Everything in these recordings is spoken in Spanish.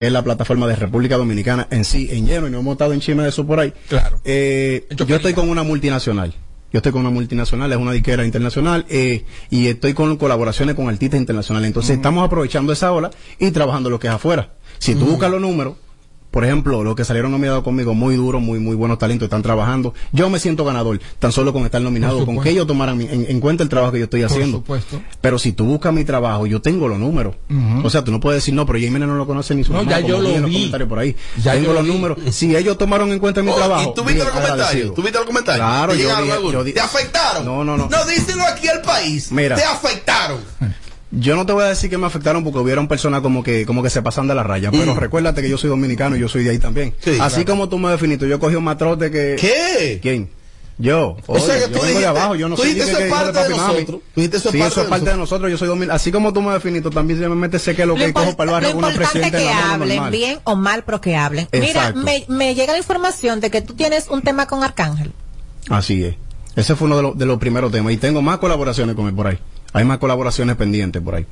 es la plataforma de República Dominicana en sí, en lleno, y no hemos estado en chisme de eso por ahí. Claro. Eh, yo estoy con una multinacional. Yo estoy con una multinacional, es una diquera internacional, eh, y estoy con colaboraciones con artistas internacionales. Entonces estamos aprovechando esa ola y trabajando lo que es afuera. Si tú buscas los números, por ejemplo, los que salieron nominados conmigo, muy duros, muy, muy buenos talentos, están trabajando. Yo me siento ganador, tan solo con estar nominado, Por con que ellos tomaran en, en cuenta el trabajo que yo estoy haciendo. supuesto. Pero si tú buscas mi trabajo, yo tengo los números. O sea, tú no puedes decir, no, pero Jiménez no lo conoce ni su No, mamá, ya yo lo los vi. comentarios por ahí. Ya tengo los vi. números. Si ellos tomaron en cuenta mi Oh, trabajo. ¿Y tú viste los comentarios? ¿Tú viste los comentarios? Claro, ¿Te yo llegaron di- algunos? yo ¿Te afectaron? No, no, no. No, díselo aquí al país. Mira. Te afectaron. Yo no te voy a decir que me afectaron porque hubieron personas como que como que se pasan de la raya, pero recuérdate que yo soy dominicano y yo soy de ahí también. Sí, Así claro. como tú me definiste, yo cogí un matrote que ¿Qué? ¿Quién? Yo. O sea que yo tú de dijiste- abajo, yo no tú soy dijiste que- eso es que hijo parte de papi, mami. nosotros. Tú dijiste eso es Sí, parte eso es de parte de nosotros, yo soy dominicano. Así como tú me definiste, también se me mete sé que lo que Lo, cojo impor- para el barrio lo con una importante es presidenta que la hablen normal. bien o mal, pero que hablen. Mira, Exacto. me, me llega la información de que tú tienes un tema con Arcángel. Así es. Ese fue uno de, los- de los primeros temas. Y tengo más colaboraciones con él por ahí. Hay más colaboraciones pendientes por ahí.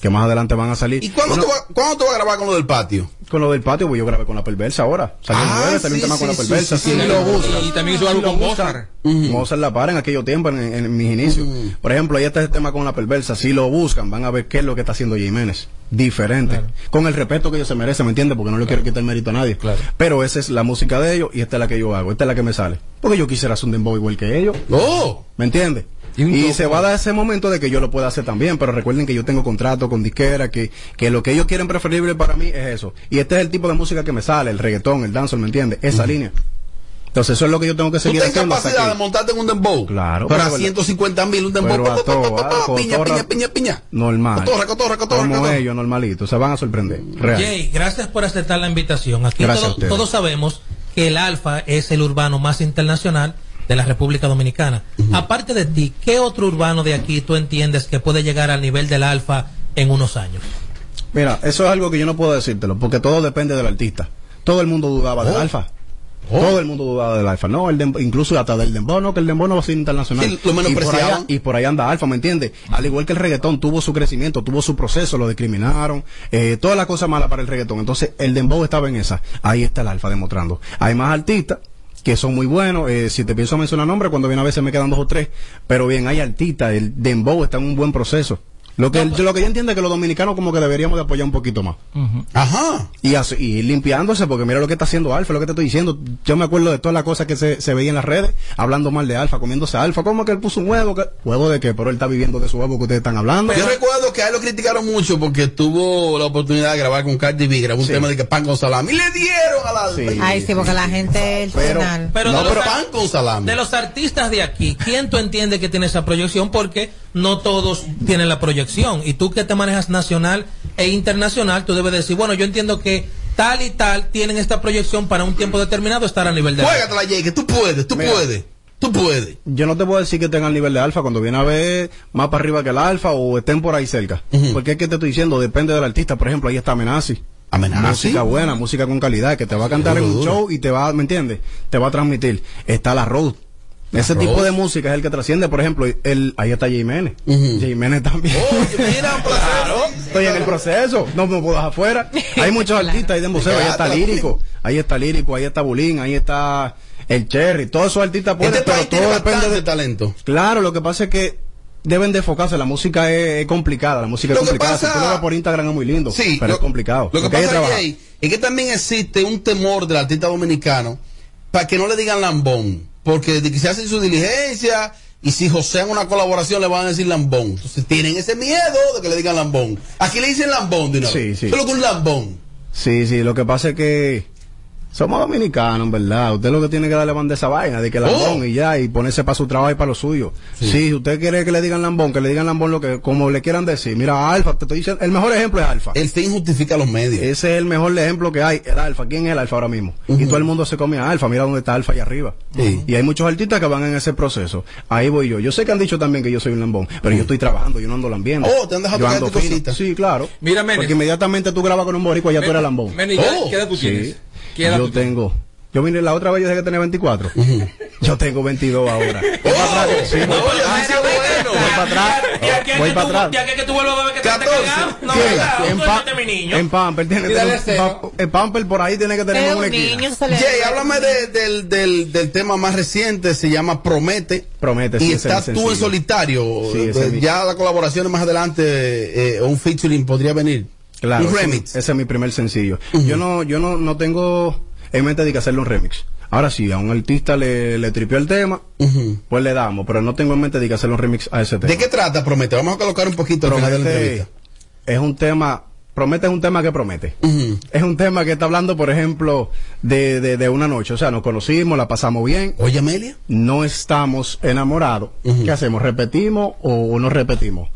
Que más adelante van a salir. ¿Y cuándo, Bueno, tú vas, cuándo tú vas a grabar con lo del patio? Con lo del patio, pues yo grabé con la perversa ahora. Salió Ah, nueve, salió sí, un tema con la perversa. sí. Y también hizo algo lo con buscan, Mozart. Mozart la para en aquellos tiempos, en, en mis inicios. Por ejemplo, ahí está el tema con la perversa. Si lo buscan, van a ver qué es lo que está haciendo Jiménez. Diferente. Con el respeto que ellos se merecen, ¿me entiendes? Porque no le quiero quitar el mérito a nadie. Claro. Pero esa es la música de ellos y esta es la que yo hago. Esta es la que me sale. Porque yo quisiera hacer un dembow igual que ellos. ¡Oh! ¿Me entiendes? Y se va a dar ese momento de que yo lo pueda hacer también, pero recuerden que yo tengo contrato con disquera, que, que lo que ellos quieren preferible para mí es eso. Y este es el tipo de música que me sale, el reggaetón, el dancehall, ¿me entiendes? Esa línea. Entonces eso es lo que yo tengo que ¿Tú seguir tienes haciendo. capacidad de montarte en un dembow? Claro, Pero pero- a 150 mil un dembow. pero a pa, pa, pa, todo, pa, pa, a piña, piña, piña, piña. Normal. Cotorra, cotorra, cotorra, Como cotorra. ellos, normalito. Se van a sorprender. Real. Jay, gracias por aceptar la invitación. Aquí Gracias a todo- ustedes. todos sabemos que el Alfa es el urbano más internacional de la República Dominicana. Aparte de ti, ¿qué otro urbano de aquí tú entiendes que puede llegar al nivel del Alfa en unos años? Mira, eso es algo que yo no puedo decírtelo, porque todo depende del artista. Todo el mundo dudaba del Oh. alfa. Oh. Todo el mundo dudaba del alfa. No, el incluso hasta del dembow, no, que el dembow no va a ser internacional. Sí, lo y, por allá, y por ahí anda alfa, ¿me entiendes? Al igual que el reggaetón tuvo su crecimiento, tuvo su proceso, lo discriminaron, eh, todas las cosas malas para el reggaetón. Entonces, el dembow estaba en esa. Ahí está el alfa demostrando. Hay más artistas que son muy buenos. eh, si te pienso mencionar nombres, cuando viene a veces me quedan dos o tres. Pero bien, hay artistas. El dembow está en un buen proceso. Lo que, lo que yo entiendo es que los dominicanos como que deberíamos de apoyar un poquito más. Ajá. Y, así- y limpiándose, porque mira lo que está haciendo Alfa, lo que te estoy diciendo. Yo me acuerdo de todas las cosas que se, se veía en las redes, hablando mal de Alfa, comiéndose a Alfa. ¿Cómo que él puso un huevo? ¿Qué? ¿Huevo de qué? Pero él está viviendo de su huevo que ustedes están hablando. Yo recuerdo que a él lo criticaron mucho porque tuvo la oportunidad de grabar con Cardi B, grabó un Sí. tema de que pan con salami. Y le dieron a la... Sí. Ay, sí, porque la gente el Pero- final. Pero, No, pero pan con salami. de los artistas de aquí, ¿quién tú entiendes que tiene esa proyección? Porque no todos tienen la proyección. Y tú que te manejas nacional e internacional, tú debes decir, bueno, yo entiendo que tal y tal tienen esta proyección para un tiempo determinado estar a nivel de... Jay, que tú puedes, tú Mira. puedes. Tú puedes. Yo no te puedo decir que tengan el nivel de Alfa cuando viene a ver más para arriba que el Alfa o estén por ahí cerca. Porque es que te estoy diciendo, depende del artista. Por ejemplo, ahí está Amenazi. Amenazi. Música buena, música con calidad, que te va a cantar en un duro. show y te va, ¿me entiendes? Te va a transmitir. Está la road. Ese tipo de música es el que trasciende, por ejemplo, el, ahí está Jiménez. Ujú. Jiménez también. Oye, mira, un placer. Estoy en el proceso, no me puedo dejar afuera. Hay muchos artistas ahí de museo, ahí está Lírico, ahí está Lírico, ahí está Bulín, ahí está el Cherry, todos esos artistas pueden, Este pero todo depende de talento. Claro, lo que pasa es que deben de enfocarse, la música es, es complicada, la música Lo es que complicada. pasa- si tú lo ves por Instagram es muy lindo, Sí, pero lo- es complicado. Lo que hay pasa, trabajar. Jay, es que también existe un temor del artista dominicano para que no le digan lambón. Porque de que se hace su diligencia y si josean una colaboración le van a decir lambón. Entonces tienen ese miedo de que le digan lambón. Aquí le dicen lambón de una Sí, vez. sí. Solo que un lambón. Sí, sí, lo que pasa es que somos dominicanos, en verdad. Usted lo que tiene que darle banda esa vaina, de que lambón Oh. y ya, y ponerse para su trabajo y para lo suyo. Sí. Si usted quiere que le digan lambón, que le digan lambón lo que, como le quieran decir. Mira, Alfa, te estoy diciendo, el mejor ejemplo es Alfa. El fin justifica los medios. Ese es el mejor ejemplo que hay, el Alfa. ¿Quién es el Alfa ahora mismo? Y todo el mundo se come a Alfa. Mira dónde está Alfa allá arriba. Y hay muchos artistas que van en ese proceso. Ahí voy yo. Yo sé que han dicho también que yo soy un lambón, pero yo estoy trabajando, yo no ando lambiendo. Oh, te han dejado Yo ando. Sí, claro. Mira, Menes. Porque inmediatamente tú grabas con un boricua, ya tú eres lambón. ¿qué, Oh, qué edad tú Sí. tienes? ¿Qué edad Yo tú tengo. Yo vine la otra vez, yo dije que tenía 24. Yo tengo 22 ahora. Voy Oh, para atrás. Sí, voy no, para ya atrás. sí, bueno. Voy para atrás. Y Voy que para atrás. y es que tú vuelvas a ver que te esté 14. cagado. No, en, pa- eres mi niño. en Pamper tiene que Y el Pamper por ahí tiene que tener un le- Jay, háblame de- del, del, del tema más reciente, se llama Promete. Promete, Y sí, ese estás es tú en solitario. Eh, ya la colaboración más adelante, eh, un featuring podría venir. Claro, un ese- remix. Ese, es mi primer sencillo. Yo no, yo no, no tengo en mente de que hacerle un remix. Ahora sí, a un artista le, le tripió el tema, pues le damos, pero no tengo en mente de que hacerle un remix a ese tema. ¿De qué trata Promete? Vamos a colocar un poquito al final de la Promete entrevista. es un tema, promete es un tema que promete. Es un tema que está hablando, por ejemplo, de, de, de una noche. O sea, nos conocimos, la pasamos bien, Oye, Amelia. no estamos enamorados. ¿Qué hacemos? ¿Repetimos o no repetimos?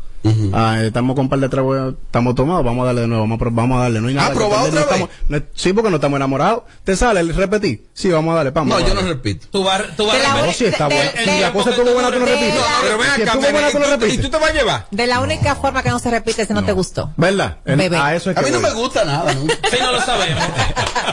Ah, estamos con un par de tragos, estamos tomados, vamos a darle de nuevo, vamos a, pro- vamos a darle, no hay nada. Ah, ¿probado no otra estamos- no sí, porque no estamos enamorados. ¿Te sale el repetir? Sí, vamos a darle, vamos. No, a yo no repito. Tú vas, tú vas a No, sí, está de- bueno. de- Si de- la cosa estuvo tú buena, tú no repites. de- Pero ven Si acá, estuvo Mene, buena, ¿y tú no tú- ¿y repites. tú te vas a llevar? De la única forma que no se repite es si no, te gustó. ¿Verdad? A eso es A mí no me gusta nada, ¿no? Sí, no lo sabemos.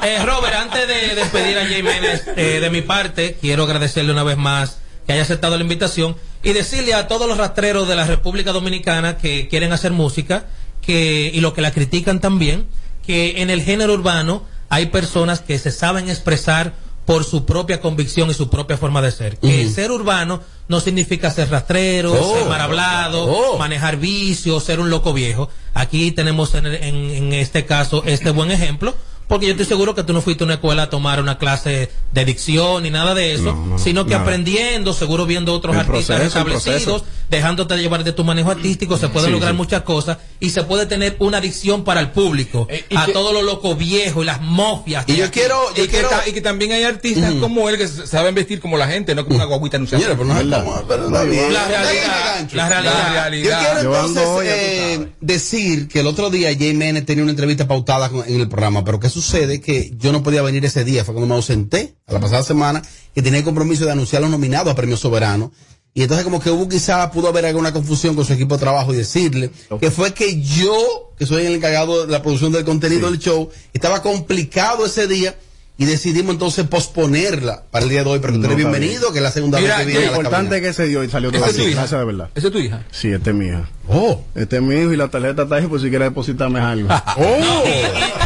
Eh, Robert, antes de despedir a Jay Menes, eh, de mi parte, quiero agradecerle una vez más que haya aceptado la invitación y decirle a todos los rastreros de la República Dominicana que quieren hacer música que y los que la critican también, que en el género urbano hay personas que se saben expresar por su propia convicción y su propia forma de ser. Que ser urbano no significa ser rastrero, Oh. ser mal hablado, Oh. manejar vicios, ser un loco viejo. Aquí tenemos en, en- en este caso este buen ejemplo, porque yo estoy seguro que tú no fuiste a una escuela a tomar una clase de dicción ni nada de eso, No, no, sino que nada. aprendiendo, seguro viendo otros El artistas proceso, establecidos, dejándote llevar de tu manejo artístico, se pueden Sí, lograr sí. muchas cosas y se puede tener una adicción para el público, Eh, a que- todos los locos viejos y las mofias. Y que yo aquí- quiero, yo Y que, quiero. ta- y que también hay artistas como él que saben vestir como la gente, no como una guaguita anunciada. No bien. La realidad, la realidad. La Yo realidad. quiero Yo entonces eh, decir que el otro día Jay Menes tenía una entrevista pautada con- en el programa, pero ¿qué sucede? Que yo no podía venir ese día, fue cuando me ausenté a la pasada semana, que tenía el compromiso de anunciar los nominados a Premio Soberano. Y entonces como que hubo quizá, pudo haber alguna confusión con su equipo de trabajo y decirle que fue que yo, que soy el encargado de la producción del contenido del show, estaba complicado ese día y decidimos entonces posponerla para el día de hoy, pero No, eres está bienvenido, que es la segunda Mira, vez que viene Lo importante es que se dio y salió todo ¿Esa es tu así. hija? Gracias de verdad. ¿Esa es tu hija? Sí, este es mi hija. Oh. Este es mi hijo y la tarjeta está ahí por si quiere depositarme algo. Oh.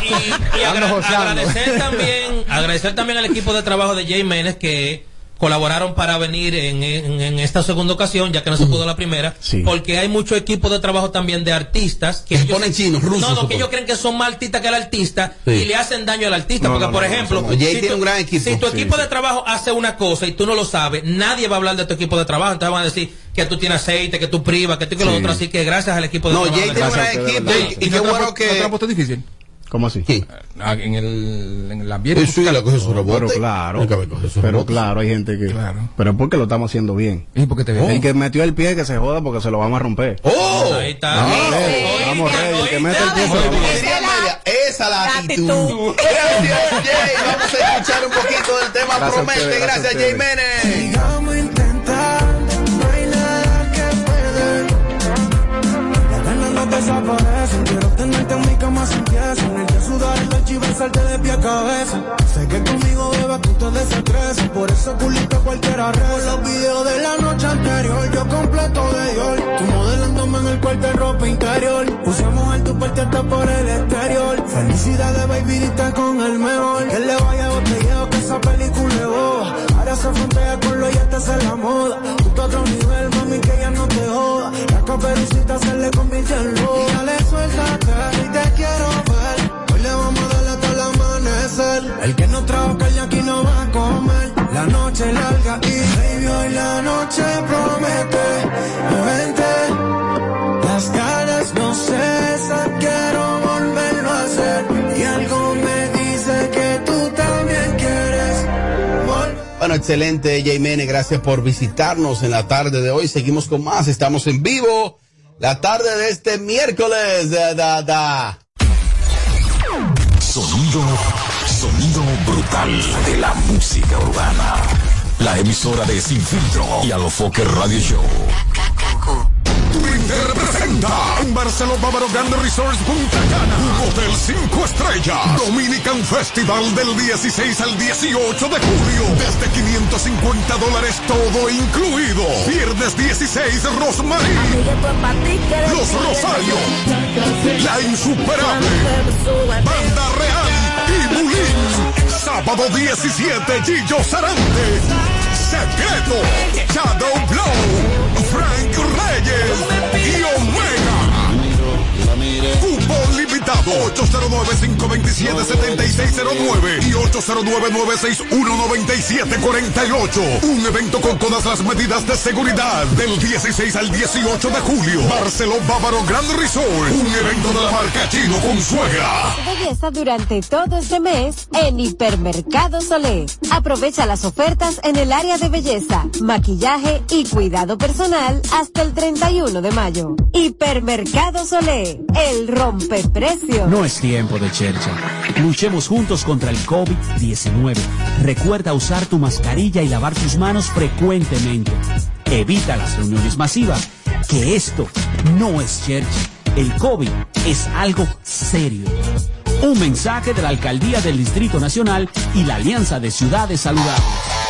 Y, y- y- y Ando agra- joseando. agradecer también agradecer también al equipo de trabajo de Jay Menes que colaboraron para venir en, en- en esta segunda ocasión ya que no se pudo la primera Sí. porque hay mucho equipo de trabajo también de artistas Que se ellos- ponen chinos, rusos, no, no, que ellos creen que son más artistas que el artista Sí. y le hacen daño al artista No, porque no, por no, no, ejemplo Jay si tiene tu- un gran equipo. si tu Sí, equipo sí. de trabajo hace una cosa y tú no lo sabes nadie va a hablar de tu equipo de trabajo entonces van a decir que tú tienes aceite que tú privas que tú que lo otro así que gracias al equipo de No, trabajo Jay de tiene un gran equipo de y, verdad. y qué no bueno ¿No que... difícil? ¿Cómo así? ¿Quién? Ah, En el, en el ambiente. Sí, le coge su rebote. Pero claro, Nunca me coge su pero rebote. claro, hay gente que... Claro. Pero porque lo estamos haciendo bien. ¿Y por qué te ves? El que metió el pie que se joda porque se lo vamos a romper. ¡Oh! Ahí está. Vamos, Oíste, ready, oíste, vamos, ready, el que mete el pie se lo vamos a Esa es la- la la actitud. Gracias, Jay. Vamos a escuchar un poquito del tema Gracias a Promete. ustedes, Gracias, Jay. Menes. Vamos en mi cama sin pieza. En sudar el leche y besarte de pie a cabeza. Sé que conmigo, beba, tú te desestresas. Por eso culito cualquiera. Por los videos de la noche anterior, yo completo de Dior. Tú modelándome en el cuarto de ropa interior. Usamos el tu parte hasta por el exterior. Felicidades, baby, diste con el mejor. Que le vaya botelleo, que esa película es boba. Ahora se frontea con lo y esta es la moda. Justo a otro nivel, mami, que ya no te joda. La caperucita se le convierte en loba. Y dale, suéltate, y te quiero ver. El que no trabaja el aquí no va a comer. La noche larga y baby, hoy la noche promete. Vente, las ganas no cesan, quiero volverlo a hacer. Y algo me dice que tú también quieres volver. Bueno, excelente, Jay Menes. Gracias por visitarnos en la tarde de hoy. Seguimos con más. Estamos en vivo. La tarde de este miércoles. Da, da, da. Sonido de la música urbana. La emisora de Sin Filtro y Alofoque Radio Show. Tu Inter presenta en Barcelona Bávaro Grande Resorts Punta Cana, un hotel 5 estrellas, Dominican Festival del 16 al 18 de julio, desde 550 dólares todo incluido. Viernes 16 Rosmarie, Los Rosarios, La Insuperable, Banda Real y Bulín. Sábado 17 Gillo Sarante, Secreto, Shadow Blow, Frank Reyes 809-527-7609 y 809-961-9748. Un evento con todas las medidas de seguridad del 16 al 18 de julio. Barcelona Bávaro Grand Resort. Un evento de la marca Chino con suegra. Belleza durante todo este mes en Hipermercado Solé. Aprovecha las ofertas en el área de belleza, maquillaje y cuidado personal hasta el 31 de mayo. Hipermercado Solé, el rompeprecio. No es tiempo de chercha. Luchemos juntos contra el COVID-19. Recuerda usar tu mascarilla y lavar tus manos frecuentemente. Evita las reuniones masivas, que esto no es chercha. El COVID es algo serio. Un mensaje de la Alcaldía del Distrito Nacional y la Alianza de Ciudades Saludables.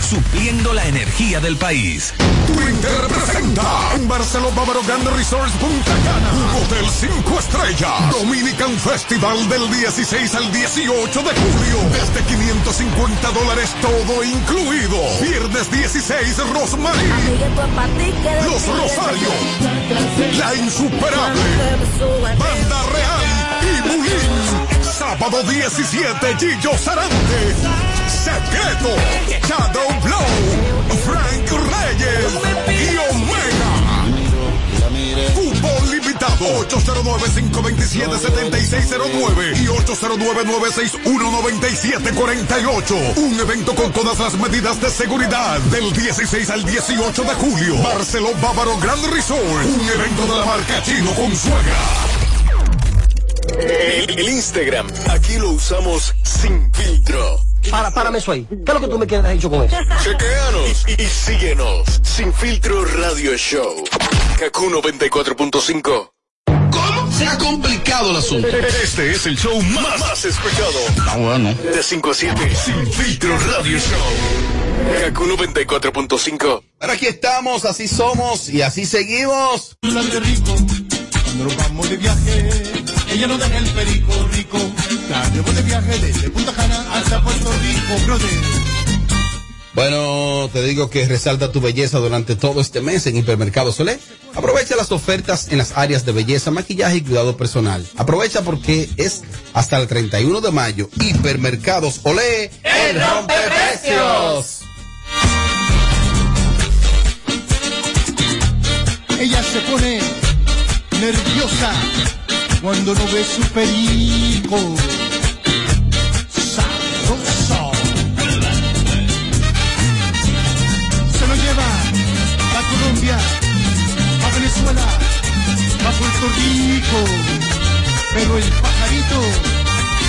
supliendo la energía del país. Inter presenta en Barcelona Bávaro Grande Resorts Punta Cana, un hotel 5 estrellas, Dominican Festival del 16 al 18 de julio, desde 550 dólares todo incluido. Viernes 16 Rosmarie, Los Rosarios, La Insuperable, Banda Real y Bulín. Sábado 17 Gillo Sarante. Secreto, Shadow Blow, Frank Reyes y Omega. Fútbol limitado 809-527-7609 y 809-961-9748. Un evento con todas las medidas de seguridad del 16 al 18 de julio. Barcelona Bávaro Grand Resort. Un evento de la marca Chino con suegra. El Instagram, aquí lo usamos sin filtro. Para, párame eso ahí. ¿Qué es lo que tú me quieres dicho con eso? Chequeanos y, y síguenos. Sin filtro radio show. Kaku 94.5. ¿Cómo? Se ha complicado el asunto. Este es el show más, más escuchado. Ah, bueno. De 5 a 7. Sin filtro radio show. Kaku 94.5. Ahora aquí estamos, así somos y así seguimos. Cuando nos vamos de viaje, ella no deja el perico rico. La llevo de viaje desde Punta Cana hasta Puerto Rico, brother. Bueno, te digo que resalta tu belleza durante todo este mes en Hipermercado Solé. Aprovecha las ofertas en las áreas de belleza, maquillaje y cuidado personal. Aprovecha porque es hasta el 31 de mayo. Hipermercados Olé, el rompeprecios. Ella se pone nerviosa cuando no ve su perico. Sabroso. Se lo lleva a Colombia, a Venezuela, a Puerto Rico. Pero el pajarito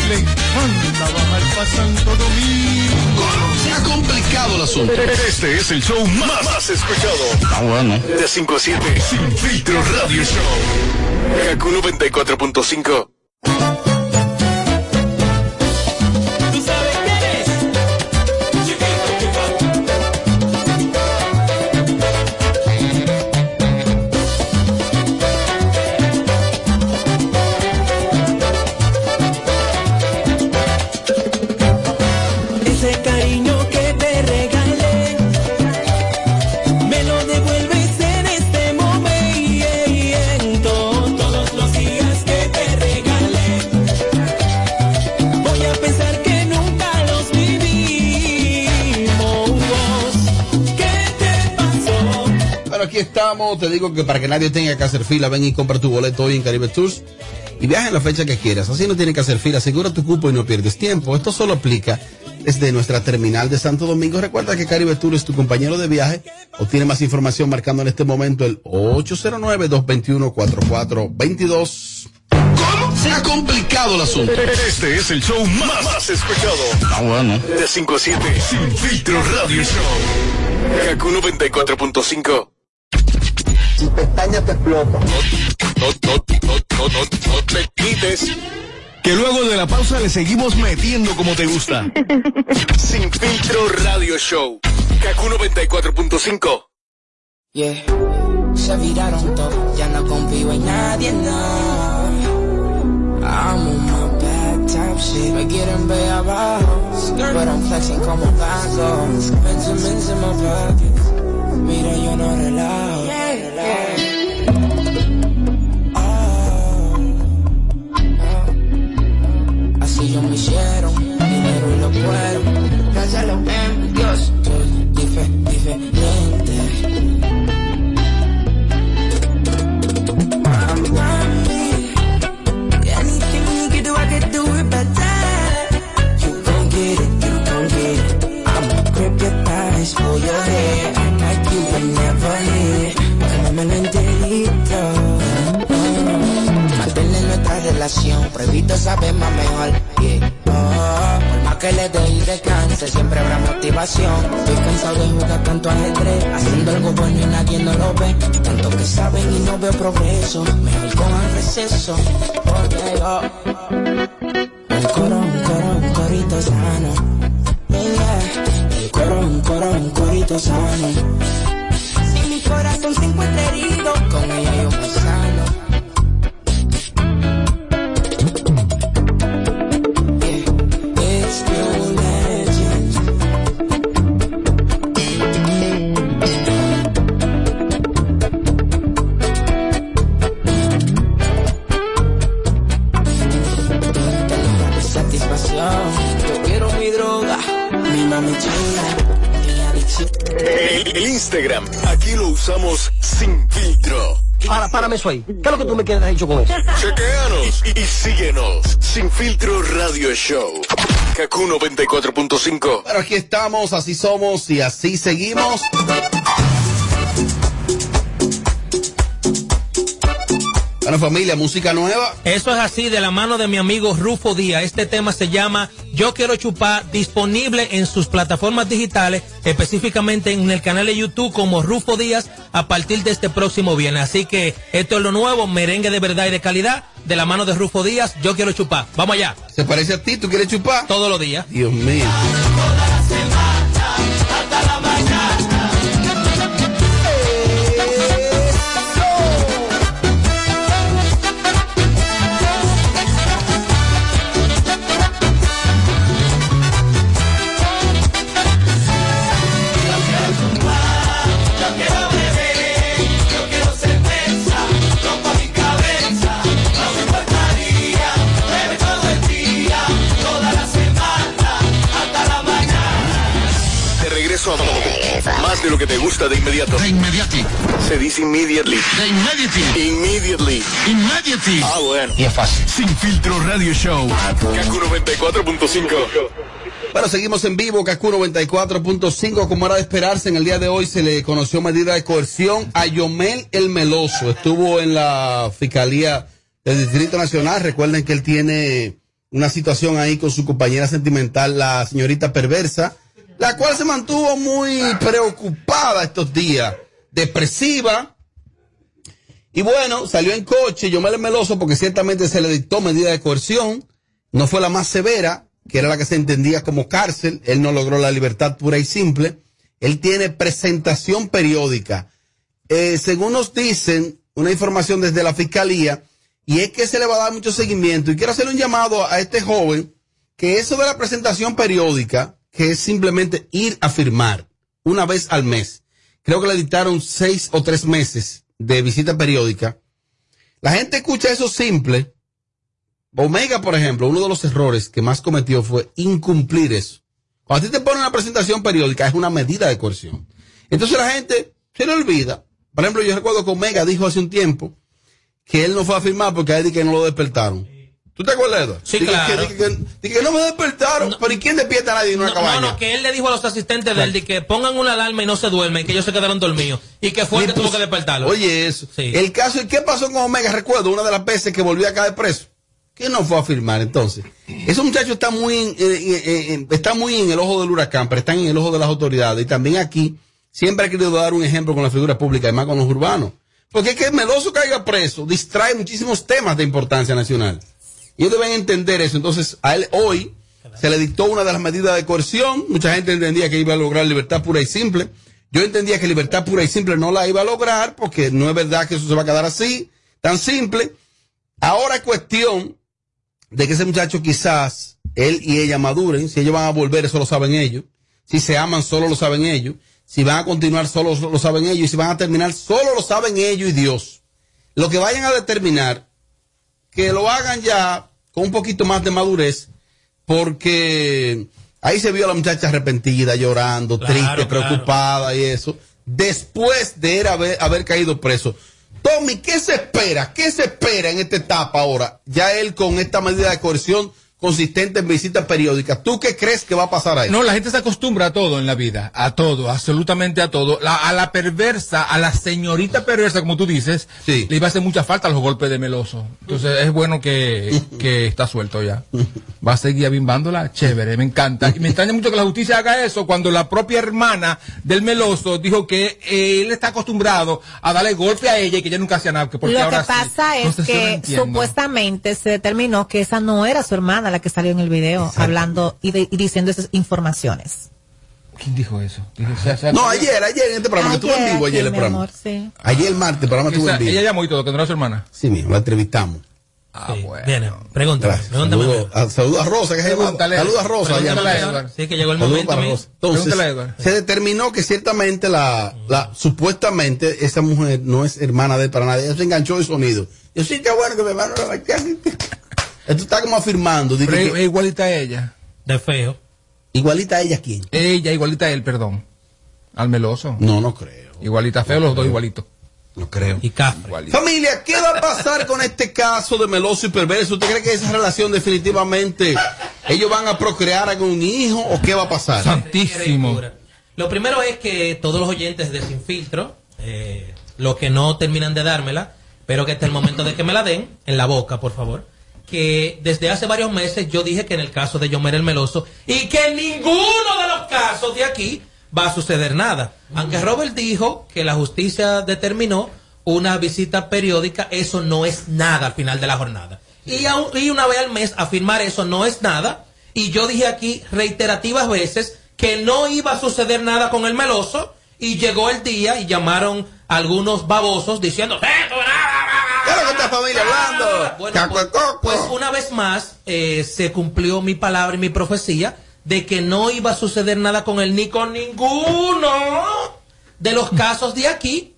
le encanta bajar para Santo Domingo. Se ha complicado el asunto. Este es el show más, más escuchado. Ah, bueno. De 5 a 7. Sin filtro radio show. Kaku 94.5. Te digo que para que nadie tenga que hacer fila, ven y compra tu boleto hoy en Caribe Tours y viaja en la fecha que quieras. Así no tienes que hacer fila. Asegura tu cupo y no pierdes tiempo. Esto solo aplica desde nuestra terminal de Santo Domingo. Recuerda que Caribe Tour es tu compañero de viaje. Obtiene más información marcando en este momento el 809-221-4422. ¿Cómo? Se ha complicado el asunto. Este es el show más, más escuchado. Ah, bueno. De 5 a 7. Sin filtro radio show. Kaku 94.5. Si pestaña te explota. No, no, no, no, no, no te quites. Que luego de la pausa le seguimos metiendo como te gusta. Sin filtro radio show. Kaku 94.5. Yeah, se viraron todos, ya no confío en nadie, no. I'm on my bad type shit, me quieren ver abajo, but I'm flexing como Paco. Benjamins in my pockets, mira yo no relajo. Oh, oh. Así yo me hicieron, dinero y lo cuero, gracias a los Dios, estoy dife- diferente. Relación, prohibido saber más mejor. Yeah. Oh, por más que le dé y descanse, siempre habrá motivación. Estoy cansado de jugar tanto ajedrez, haciendo algo bueno y nadie no lo ve. Tanto que saben y no veo progreso, mejor cojan receso. Porque yo, un coro, un coro, un corito sano. El coro, un coro, un corito sano. Si mi corazón se encuentra herido, con ella yo me. Eso ahí. ¿Qué es lo que tú me quieres dicho con eso? Chequeanos y, y síguenos. Sin filtro radio show. Kaku 94.5. Pero aquí estamos, así somos y así seguimos. Bueno, familia, música nueva. Eso es así de la mano de mi amigo Rufo Díaz. Este tema se llama Yo Quiero Chupar, disponible en sus plataformas digitales, específicamente en el canal de YouTube como Rufo Díaz a partir de este próximo viernes. Así que esto es lo nuevo, merengue de verdad y de calidad, de la mano de Rufo Díaz, Yo Quiero Chupar. Vamos allá. ¿Se parece a ti? ¿Tú quieres chupar? Todos los días. Dios mío. Más de lo que te gusta de inmediato. De inmediati. Se dice immediately. De immediately. Immediately. Immediately. Ah, bueno. Y es fácil. Sin filtro radio show. Kaku 94.5. Bueno, seguimos en vivo, Kaku 94.5. Como era de esperarse, en el día de hoy se le conoció medida de coerción a Yomel el Meloso. Estuvo en la Fiscalía del Distrito Nacional. Recuerden que él tiene una situación ahí con su compañera sentimental, la señorita perversa, la cual se mantuvo muy preocupada estos días, depresiva. Y bueno, salió en coche Yomel el Meloso porque ciertamente se le dictó medida de coerción. No fue la más severa, que era la que se entendía como cárcel. Él no logró la libertad pura y simple. Él tiene presentación periódica. Eh, según nos dicen, una información desde la fiscalía, y es que se le va a dar mucho seguimiento. Y quiero hacer un llamado a este joven, que eso de la presentación periódica, que es simplemente ir a firmar una vez al mes. Creo que le dictaron seis o tres meses de visita periódica. La gente escucha eso simple. Omega, por ejemplo, uno de los errores que más cometió fue incumplir eso. Cuando a ti te ponen una presentación periódica, es una medida de coerción. Entonces la gente se le olvida Por ejemplo, yo recuerdo que Omega dijo hace un tiempo que él no fue a firmar porque a él que no lo despertaron. ¿Tú te acuerdas, Eduardo? Sí, Di que- claro. di que, no me despertaron. Pero ¿y quién despierta a nadie en una No, cabaña? no, no, que él le dijo a los asistentes de él de que pongan una alarma y no se duermen, que ellos se quedaron dormidos. Y que fue el que tuvo que despertarlo. Oye, eso. El caso, ¿y qué pasó con Omega? Recuerdo una de las veces que volvió a caer preso. Que no fue a firmar entonces. Ese muchacho está muy, en- eh, eh, eh, está muy en el ojo del huracán, pero está en el ojo de las autoridades. Y también aquí, siempre he querido dar un ejemplo con la figura pública, además con los urbanos. Porque es que Meloso caiga preso distrae muchísimos temas de importancia nacional. Y ellos deben entender eso. Entonces, a él hoy se le dictó una de las medidas de coerción. Mucha gente entendía que iba a lograr libertad pura y simple. Yo entendía que libertad pura y simple no la iba a lograr porque no es verdad que eso se va a quedar así, tan simple. Ahora es cuestión de que ese muchacho quizás él y ella maduren. Si ellos van a volver, eso lo saben ellos. Si se aman, solo lo saben ellos. Si van a continuar, solo lo saben ellos. Y si van a terminar, solo lo saben ellos y Dios. Lo que vayan a determinar, que lo hagan ya con un poquito más de madurez, porque ahí se vio a la muchacha arrepentida, llorando, Claro, triste, claro. preocupada y eso, después de él haber, haber caído preso. Tommy, ¿qué se espera? ¿Qué se espera en esta etapa ahora? Ya él con esta medida de coerción consistente en visitas periódicas. ¿Tú qué crees que va a pasar ahí? No, la gente se acostumbra a todo en la vida, a todo, absolutamente a todo. La- a la perversa, a la señorita perversa, como tú dices, le iba a hacer mucha falta los golpes de Meloso. Entonces es bueno que, que está suelto ya. Va a seguir abimbándola, chévere, me encanta. Y me extraña mucho que la justicia haga eso cuando la propia hermana del Meloso dijo que él está acostumbrado a darle golpe a ella y que ella nunca hacía nada. que Porque Lo que sí. pasa es que supuestamente se determinó que esa no era su hermana la que salió en el video hablando y, de- y diciendo esas informaciones. ¿Quién dijo eso? Dijo, o sea, o sea, No, ayer, ayer en este programa, que estuvo en vivo ayer el programa. amor, sí. Ayer el martes, el programa estuvo en vivo. ella llamó y todo, que no era su hermana. Sí, mismo, la entrevistamos. Ah, bueno. Viene, pregúntame. Saludos a, saludos a Rosa, que. Saludos a Rosa. Pregúntale allá. a Edward. Sí, que llegó el Saludos momento. para mi- Rosa. Entonces, Pregúntale a Edward. se determinó que ciertamente la, la, supuestamente esa mujer no es hermana de él para nadie. Ella se enganchó el sonido. Yo sí, qué bueno que mi hermano Esto está como afirmando. Pero que- es igualita a ella. De feo. igualita a ella, ¿quién? Ella, igualita a él, perdón. Al meloso. No, no creo. Igualita feo, los dos igualitos. No creo. Y cafre. Igualito. Familia, ¿qué va a pasar con este caso de Meloso y Perverso? ¿Usted cree que esa relación definitivamente ellos van a procrear algún hijo o qué va a pasar? Santísimo. Lo primero es que todos los oyentes de Sin Filtro, eh, los que no terminan de dármela, pero que este es el momento de que me la den, en la boca, por favor, que desde hace varios meses yo dije que en el caso de Yomer el Meloso, y que en ninguno de los casos de aquí va a suceder nada. Aunque Robert dijo que la justicia determinó una visita periódica, eso no es nada al final de la jornada. Y, y una vez al mes afirmar eso no es nada. Y yo dije aquí reiterativas veces que no iba a suceder nada con el meloso. Y llegó el día y llamaron a algunos babosos diciendo, "Eh, tú nada, ¿Qué es lo que familia hablando? bueno, pues, pues una vez más eh, se cumplió mi palabra y mi profecía de que no iba a suceder nada con él ni con ninguno de los casos de aquí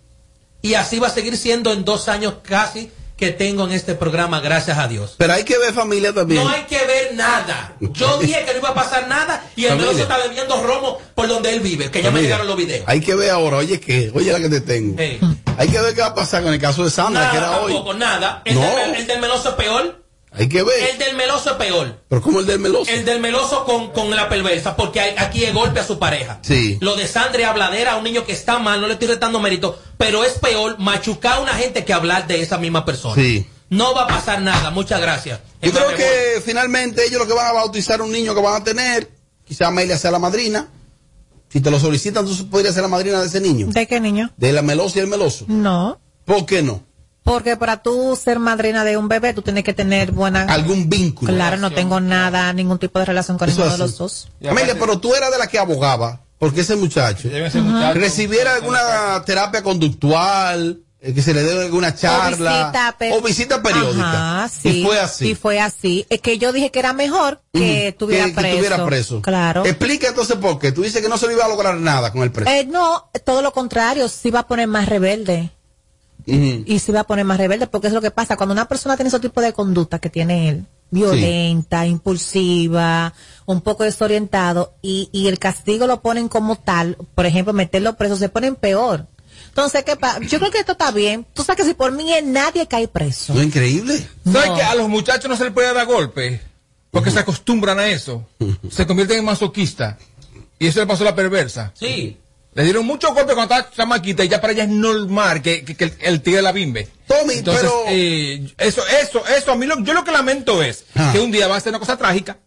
y así va a seguir siendo en dos años casi que tengo en este programa, gracias a Dios. Pero hay que ver familia también. No hay que ver nada. Yo dije que no iba a pasar nada y el meloso está bebiendo romo por donde él vive, que ya me llegaron los videos. Hay que ver ahora, oye, ¿qué? Oye, la que te tengo. Hey. Hay que ver qué va a pasar con el caso de Sandra, que Nada era hoy. tampoco, nada. El, No. del, el del meloso es peor. Hay que ver. El del meloso es peor. Pero ¿cómo el del meloso? El del meloso con, con la perversa, porque hay- aquí es golpe a su pareja. Sí. Lo de Sandra es habladera a un niño que está mal, no le estoy retando mérito, pero es peor machucar a una gente que hablar de esa misma persona. Sí. No va a pasar nada, muchas gracias. Yo creo que finalmente ellos lo que van a bautizar a un niño que van a tener, quizá Amelia sea la madrina. Si te lo solicitan, tú podrías ser la madrina de ese niño. ¿De qué niño? De la melosa y el meloso. No. ¿Por qué no? Porque para tú ser madrina de un bebé, tú tienes que tener buena... Algún vínculo. Claro, no tengo nada, ningún tipo de relación con ninguno de los dos. Amelia, pero tú eras de la que abogaba, porque ese muchacho muchacho. recibiera alguna terapia conductual, eh, que se le dé alguna charla, o visita, pe- o visita periódica. Ajá, sí. Y fue así. Y fue así. Es que yo dije que era mejor que Ujú. tuviera Que- que preso. estuviera preso. Claro. Explica entonces por qué. Tú dices que no se le iba a lograr nada con el preso. Eh, no, todo lo contrario, se iba a poner más rebelde. Y se iba a poner más rebelde, porque es lo que pasa. Cuando una persona tiene ese tipo de conducta que tiene él, violenta, impulsiva, un poco desorientado, y, y el castigo lo ponen como tal, por ejemplo, meterlo preso, se ponen peor. Entonces, ¿qué pasa? Yo creo que esto está bien. Tú sabes que si por mí es nadie cae preso. ¿No es increíble? ¿Sabes que a los muchachos no se les puede dar golpe? Porque se acostumbran a eso. Se convierten en masoquistas. Y eso le pasó a la perversa. Sí. Le dieron muchos golpes cuando estaba chamaquita y ya para ella es normal que, que- que el, el tigre la bimbe. Tommy, Entonces, pero- eh, eso, eso, eso, a mí lo, yo lo que lamento es Ah. que un día va a ser una cosa trágica.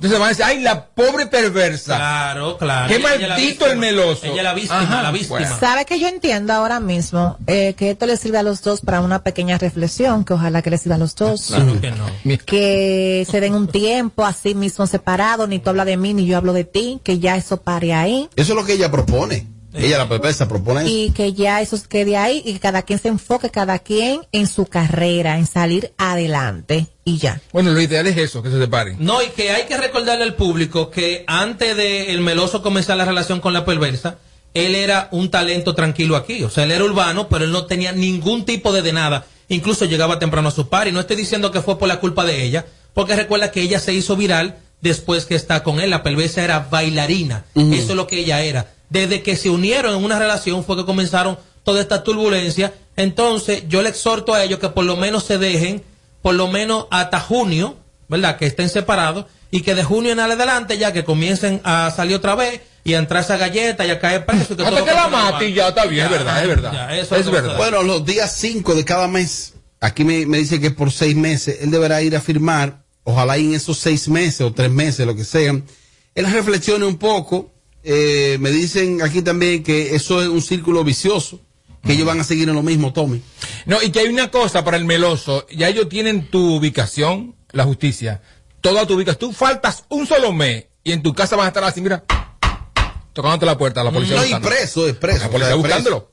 Entonces van a decir, ay, la pobre perversa. Claro, claro. Qué maldito el meloso. Ella es la víctima, Ajá, la víctima. bueno. ¿Sabe que yo entiendo ahora mismo eh, que esto le sirve a los dos para una pequeña reflexión, que ojalá que les sirva a los dos? Claro que no. Que se den un tiempo así mismo separado, ni tú hablas de mí, ni yo hablo de ti, que ya eso pare ahí. Eso es lo que ella propone. Ella, la perversa, propone eso. y que ya eso quede ahí y que cada quien se enfoque, cada quien en su carrera, en salir adelante y ya. Bueno, lo ideal es eso, que se separen. No, y que hay que recordarle al público que antes de el meloso comenzar la relación con la perversa, él era un talento tranquilo aquí. O sea, él era urbano, pero él no tenía ningún tipo de de nada. Incluso llegaba temprano a su par. Y no estoy diciendo que fue por la culpa de ella, porque recuerda que ella se hizo viral después que está con él. La perversa era bailarina. Eso es lo que ella era. Desde que se unieron en una relación fue que comenzaron toda esta turbulencia. Entonces, yo le exhorto a ellos que por lo menos se dejen, por lo menos hasta junio, ¿verdad? Que estén separados y que de junio en adelante ya que comiencen a salir otra vez y a entrar esa galleta y a caer preso. y que Hasta todo que la mate ya está bien, es verdad, es verdad. ya, eso Es verdad. Bueno, los días 5 de cada mes, aquí me, me dice que por seis meses, él deberá ir a firmar, ojalá y en esos seis meses o tres meses, lo que sean, él reflexione un poco. Eh, me dicen aquí también que eso es un círculo vicioso, que ellos van a seguir en lo mismo, Tommy. No, y que hay una cosa para el meloso, ya ellos tienen tu ubicación, la justicia, toda tu ubicación. Tú faltas un solo mes y en tu casa vas a estar así, mira, tocándote la puerta, la policía No, y preso, es preso. La policía o sea, es buscándolo,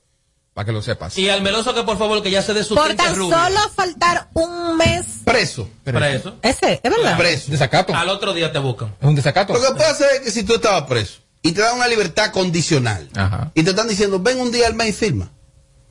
para que lo sepas. Y al meloso que por favor que ya se dé su Por tan solo faltar un mes. Preso. Preso. Ese, es verdad. Preso. Desacato. Al otro día te buscan. Es un desacato. Lo que pasa es que si tú estabas preso y te dan una libertad condicional Ajá. y te están diciendo, ven un día al mes y firma.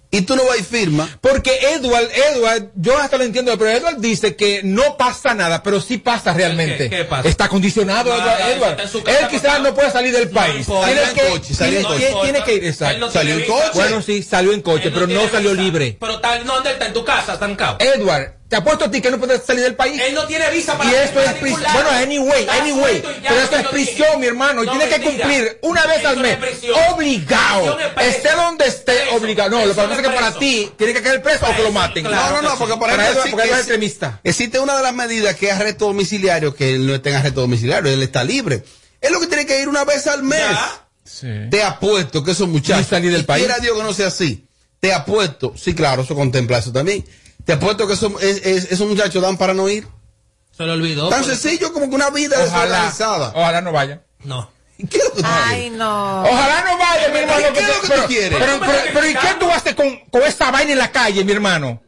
Y tú no vas y firma. Porque Edward, Edward, yo hasta lo entiendo, pero Edward dice que no pasa nada, pero sí pasa realmente. ¿Qué- qué pasa? Está condicionado No, Edward. Edward. está Él quizás no puede salir del país. tiene Salió en que, coche, salió en tiene, coche. tiene- que ir. Él Exacto. no Salió en coche. Bueno, sí, salió en coche, Él no pero no salió visa. libre. Pero tal, no, ¿dónde está? En tu casa, estancado. Edward, te apuesto a ti que no puedes salir del país. Él no tiene visa para Y esto es prisión. Bueno, anyway, anyway. Pero esto es prisión, dije. mi hermano. Y No, tiene que cumplir una vez Eso al mes. Obligado. Esté donde esté, Preso. obligado. No, lo que pasa es que para ti tiene que caer preso o que lo maten. Claro. no, no, no, porque por Para ejemplo, Edward, porque es extremista. Existe una de las medidas que es arresto domiciliario, que él no está en arresto domiciliario, él está libre. Es lo que tiene que ir una vez al mes. Ya. Te apuesto que esos muchachos. Ni salir del y país. Quiera Dios que no sea así. Te apuesto, sí, claro, eso contempla eso también. Te apuesto que esos, es- es- esos muchachos dan para no ir. Se lo olvidó. Tan sencillo como que una vida desorganizada. ojalá no vaya. No. ¿Y ¿Qué es lo que tú Ay, no. Ojalá no vaya, mi hermano. ¿Qué es lo que tú pero, quieres? Pero, pero, pero, ¿y qué tú haces con, con esa vaina en la calle, mi hermano?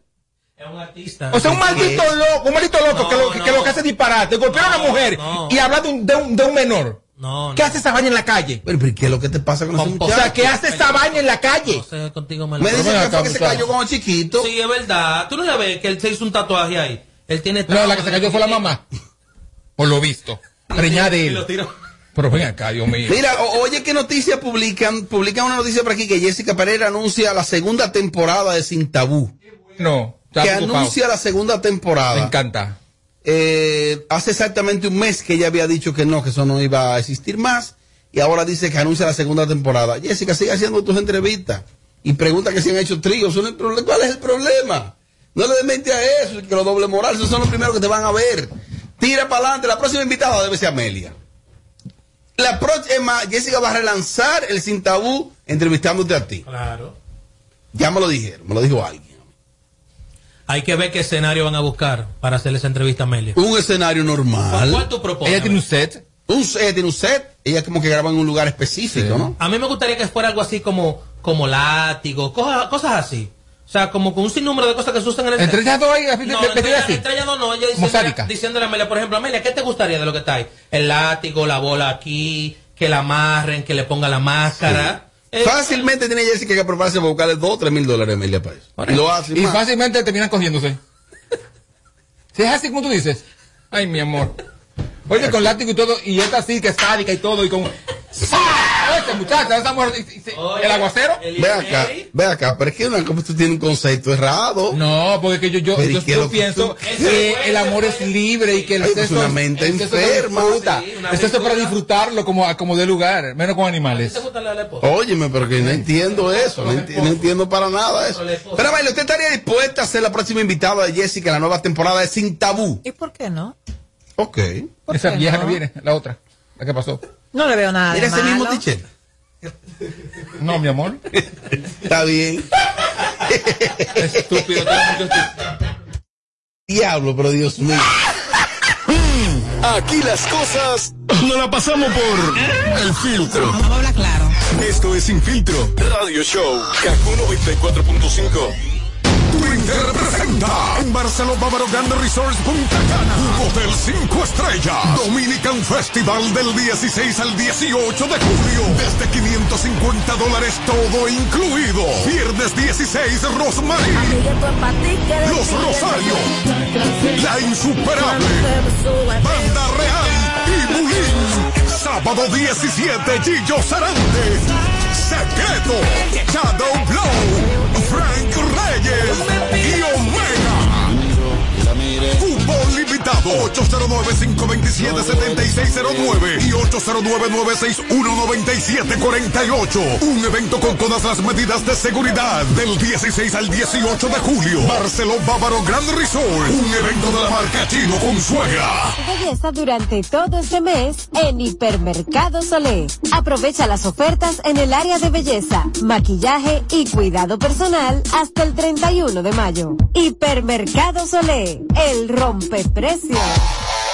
Es un artista. O sea, un maldito loco, un maldito loco No, que, lo, que, no. que lo que hace es disparate, golpear a una No, mujer no. y hablar de un, de, un, de un menor. No, ¿Qué no. hace esa vaina en la calle? Pero, pero ¿qué es lo que te pasa con ese Con- O sea, ¿qué hace esa vaina en la calle? No sé, contigo me Me dicen que fue que se cayó como chiquito. Sí, es verdad. Tú no la ves que él se hizo un tatuaje ahí. Él tiene No, la que se cayó fue la mamá. Por lo visto. Preñada de él. Pero ven acá, Dios mío. Mira, o- oye, ¿qué noticias publican? Publican una noticia por aquí que Jessica Pereira anuncia la segunda temporada de Sin Tabú. No, Que anuncia la segunda Me temporada. encanta. Eh, hace exactamente un mes que ella había dicho que no, que eso no iba a existir más. Y ahora dice que anuncia la segunda temporada. Jessica, sigue haciendo tus entrevistas. Y pregunta que si han hecho tríos. ¿Cuál es el problema? No le des mente a eso, que los doble moral, esos son los primeros que te van a ver. Tira para adelante. La próxima invitada debe ser Amelia. La próxima, Jessica va a relanzar el Sin Tabú entrevistándote a ti. Claro. Ya me lo dijeron, me lo dijo alguien. Hay que ver qué escenario van a buscar para hacer esa entrevista a Amelia. Un escenario normal. ¿Cuál tú propones? Ella tiene un set. Un set, tiene un set. Ella como que graba en un lugar específico, ¿no? A mí me gustaría que fuera algo así como, como látigo, cosas, cosas así. O sea, como con un sinnúmero de cosas que se usan en el Entre ellas dos ahí, No, de- entre vestida ellas- así. entre ellas dos no, ella diciéndole, diciéndole a Amelia, por ejemplo, Amelia, ¿qué te gustaría de lo que está ahí? El látigo, la bola aquí, que la amarren, que le ponga la máscara. Eh, Fácilmente tiene Jessica que prepararse para buscarle 2 o 3 mil dólares a eso. Y lo hace. Y más. fácilmente terminan cogiéndose. Si es así como tú dices. Ay, mi amor. Oye, con látigo y todo, y esta así que es sádica y todo, y con. ¡Sa! ese muchacho, esa mujer, y- y- y- el aguacero. Ve acá, ve acá, pero es que una tú tienes un concepto errado. No, porque que yo, yo, Pero ¿y yo, que pienso tú- que el amor es libre y que el Ay, pues sexo una es- mente el enferma. disfruta. Sí, el sexo es para disfrutarlo como, como de lugar, menos con animales. Óyeme, pero que no entiendo eso, no, enti- no entiendo para nada eso. Pero vale, ¿usted estaría dispuesta a ser la próxima invitada de Jessica en la nueva temporada de Sin Tabú? ¿Y por qué no? Ok. Esa vieja no? que viene, la otra, la que pasó. No le veo nada Mira ese mismo malo. t No, mi amor. Está bien. Estúpido, Diablo, pero Dios mío. Aquí las cosas no la pasamos por el filtro. Vamos a hablar claro. Esto es Sin Filtro Radio Show. Kaku 94.5. Twitter presenta en Barcelona Bávaro Grande Resorts Punta Cana. Un hotel 5 estrellas. Dominican Festival del 16 al 18 de julio. Desde 550 dólares todo incluido. Viernes 16 Rosmarie. Los Rosarios. La Insuperable. Banda Real y Bulín. Sábado 17 Gillo Sarante. Secreto. Shadow Blow. Frank Reyes. Fútbol limitado 809-527-7609 y 809-961-9748. Un evento con todas las medidas de seguridad del 16 al 18 de julio. Barceló Bávaro Grand Resort. Un evento de la marca Chino con suegra. Belleza durante todo este mes en Hipermercado Solé. Aprovecha las ofertas en el área de belleza, maquillaje y cuidado personal hasta el 31 de mayo. Hipermercado Solé, el rompeprecios. Notícias.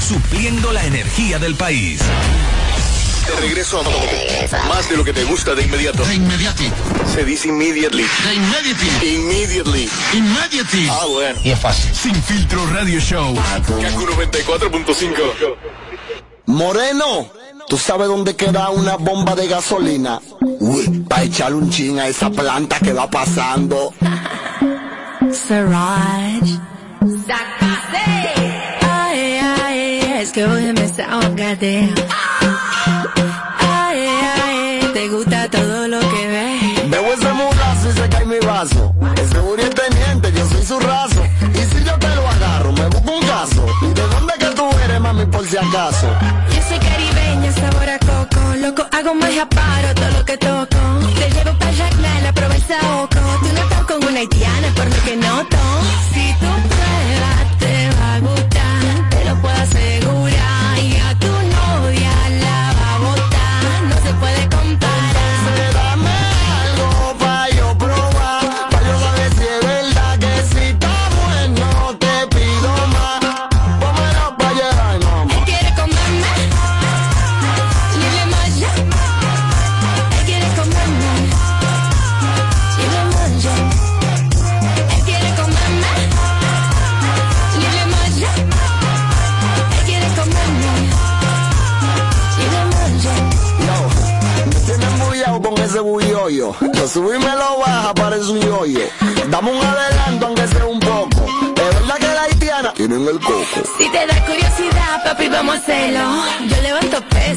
Supliendo la energía del país. De regreso a más de lo que te gusta de inmediato. De inmediati. Se dice immediately. De immediately. Immediately. Immediately. Ah, bueno. Y es fácil. Sin filtro radio show. Kaku 94.5. Moreno, ¿tú sabes dónde queda una bomba de gasolina? Uy, para echarle un chin a esa planta que va pasando. Siraj. Es que hoy me goddamn. Ay, ay, te gusta todo lo que ves. Veo ese murazo y se cae mi vaso. Ese Uri es teniente, yo soy su raso. Y si yo te lo agarro, me busco un caso. ¿Y de dónde que tú eres, mami, por si acaso? Yo soy caribeña, sabor a coco. Loco, hago magia, paro todo lo que toco.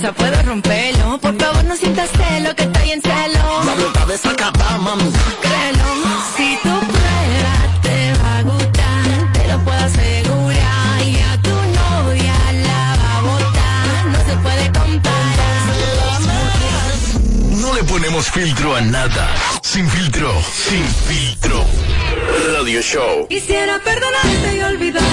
Puedo romperlo. Por favor, no sientas celo, que estoy en celo. La blota de esa mami. Créelo, si tú pruebas, te va a gustar. Te lo puedo asegurar. Y a tu novia la va a botar. No se puede comparar. No le ponemos filtro a nada. Sin filtro. Sin filtro. Radio show. Quisiera perdonarte y olvidar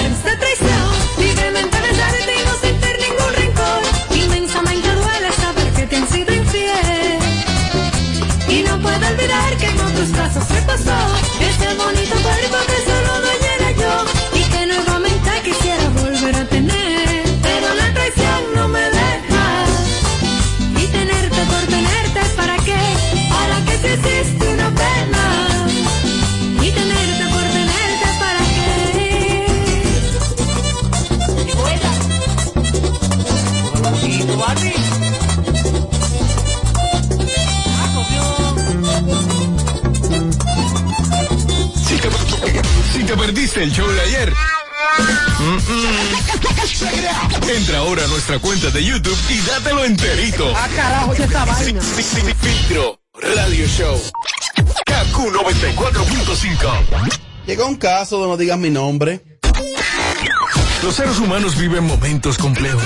nuestra cuenta de YouTube y dátelo enterito. Ah, carajo, ¿qué esta vaina? Sin- sin filtro Radio Show. KQ 94.5. Llegó un caso donde no digas mi nombre. Los seres humanos viven momentos complejos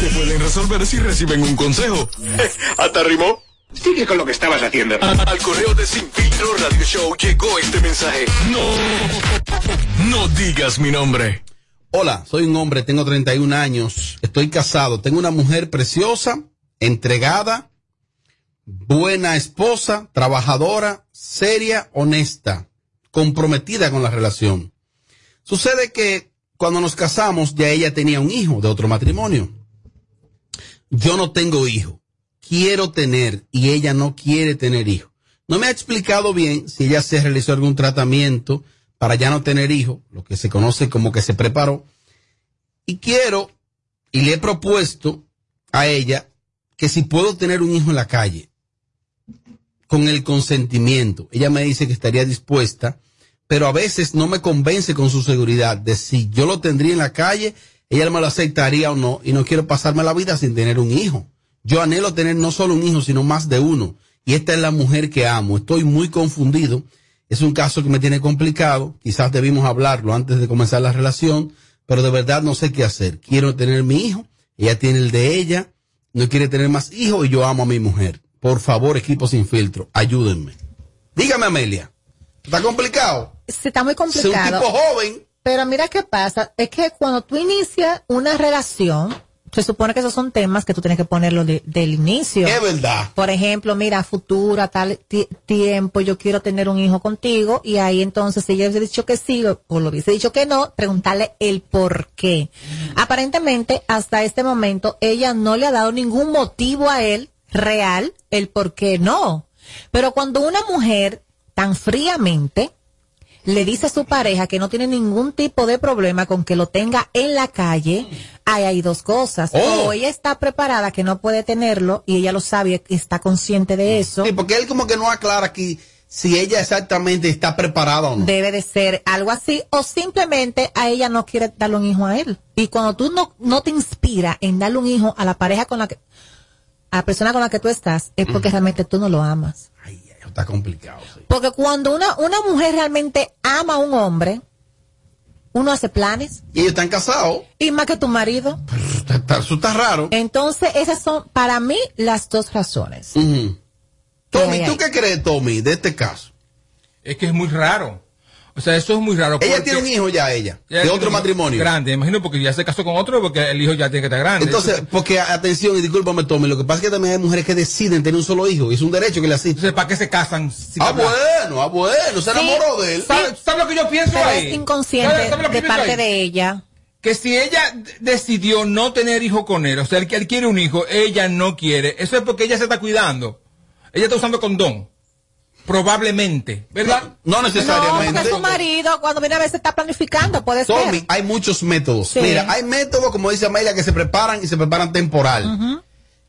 que pueden resolver si reciben un consejo. ¿Hasta rimó? Sigue con lo que estabas haciendo. Al correo de Sin Filtro Radio Show llegó este mensaje. No, no digas mi nombre. Hola, soy un hombre, tengo 31 años, estoy casado, tengo una mujer preciosa, entregada, buena esposa, trabajadora, seria, honesta, comprometida con la relación. Sucede que cuando nos casamos ya ella tenía un hijo de otro matrimonio. Yo no tengo hijo, quiero tener y ella no quiere tener hijo. No me ha explicado bien si ella se realizó algún tratamiento para ya no tener hijo, lo que se conoce como que se preparó. Y quiero, y le he propuesto a ella que si puedo tener un hijo en la calle, con el consentimiento, ella me dice que estaría dispuesta, pero a veces no me convence con su seguridad de si yo lo tendría en la calle, ella me lo aceptaría o no, y no quiero pasarme la vida sin tener un hijo. Yo anhelo tener no solo un hijo, sino más de uno. Y esta es la mujer que amo. Estoy muy confundido. Es un caso que me tiene complicado. Quizás debimos hablarlo antes de comenzar la relación, pero de verdad no sé qué hacer. Quiero tener mi hijo, ella tiene el de ella, no quiere tener más hijos y yo amo a mi mujer. Por favor, equipo sin filtro, ayúdenme. Dígame, Amelia. ¿Está complicado? Sí, está muy Es un complicado. tipo joven. Pero mira qué pasa, es que cuando tú inicias una relación, se supone que esos son temas que tú tienes que ponerlo de- del inicio. Es verdad. Por ejemplo, mira, futura, tal ti- tiempo, yo quiero tener un hijo contigo, y ahí entonces, si ella hubiese dicho que sí o, o lo hubiese dicho que no, preguntarle el por qué. Aparentemente, hasta este momento, ella no le ha dado ningún motivo a él real el por qué no. Pero cuando una mujer tan fríamente le dice a su pareja que no tiene ningún tipo de problema con que lo tenga en la calle, ahí hay dos cosas. Oh. O ella está preparada que no puede tenerlo y ella lo sabe y está consciente de eso. Sí, porque él como que no aclara aquí si ella exactamente está preparada o no. Debe de ser algo así, o simplemente a ella no quiere darle un hijo a él. Y cuando tú no, no te inspira en darle un hijo a la pareja con la que, a la persona con la que tú estás, es porque realmente tú no lo amas. Está complicado. sí. Porque cuando una, una mujer realmente ama a un hombre, uno hace planes. Y ellos están casados. Y más que tu marido. Está- está- Eso está raro. Entonces, esas son para mí las dos razones. Tommy, ¿tú qué crees, Tommy, de este caso? Es que es muy raro. O sea, eso es muy raro. Ella tiene un hijo ya, ella, de otro matrimonio. Grande, imagino, porque ya se casó con otro, porque el hijo ya tiene que estar grande. Entonces, porque atención y discúlpame, Tommy, lo que pasa es que también hay mujeres que deciden tener un solo hijo y es un derecho que le asisten. Entonces, ¿para qué se casan? ah, bueno, ah, bueno, se enamoró de él. ¿Sabes sabe lo que yo pienso Pero ahí? es inconsciente ¿Sabe- sabe lo que de parte ahí? de ella. Que si ella decidió no tener hijo con él, o sea, él, él quiere un hijo, ella no quiere, eso es porque ella se está cuidando. Ella está usando condón. Probablemente, ¿verdad? No No, porque su marido, cuando viene a veces está planificando, puede Tommy, ser. hay muchos métodos. Sí. Mira, hay métodos, como dice Amelia, que se preparan y se preparan temporal.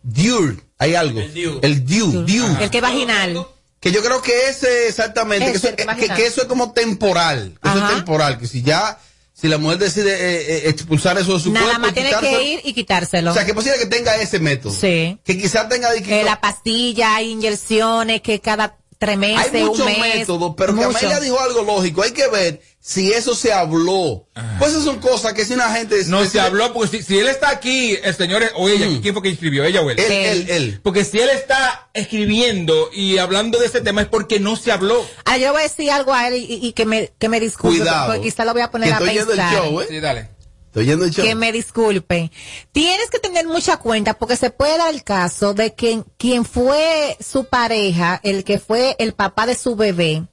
Dure, hay algo. El due. due. El que es vaginal. Que yo creo que ese exactamente, que eso, el que, vaginal. que eso es como temporal. que Eso es temporal. Que si ya, si la mujer decide eh, eh, expulsar eso de su Nada cuerpo. más tiene que ir y quitárselo. O sea, que es posible que tenga ese método. Sí. Que quizás tenga que- Eh, la pastilla, hay inyecciones que cada tres meses, hay muchos un mes. métodos, pero que mucho. Amelia dijo algo lógico. Hay que ver si eso se habló. Pues esas son cosas que si una gente. No se habló, porque si, si él está aquí, el señor, o ella, ¿quién fue que escribió? ¿Ella o él? Mm. Él, él, él. Porque si él está escribiendo y hablando de ese tema es porque no se habló. Ah, yo voy a decir algo a él y, y que me, que me disculpe, Cuidado, porque quizá lo voy a poner que a estoy yendo el pensar. show, ¿eh? Sí, dale. Estoy yendo el show. Que me disculpen. Tienes que tener mucha cuenta porque se puede dar el caso de que quien fue su pareja, el que fue el papá de su bebé,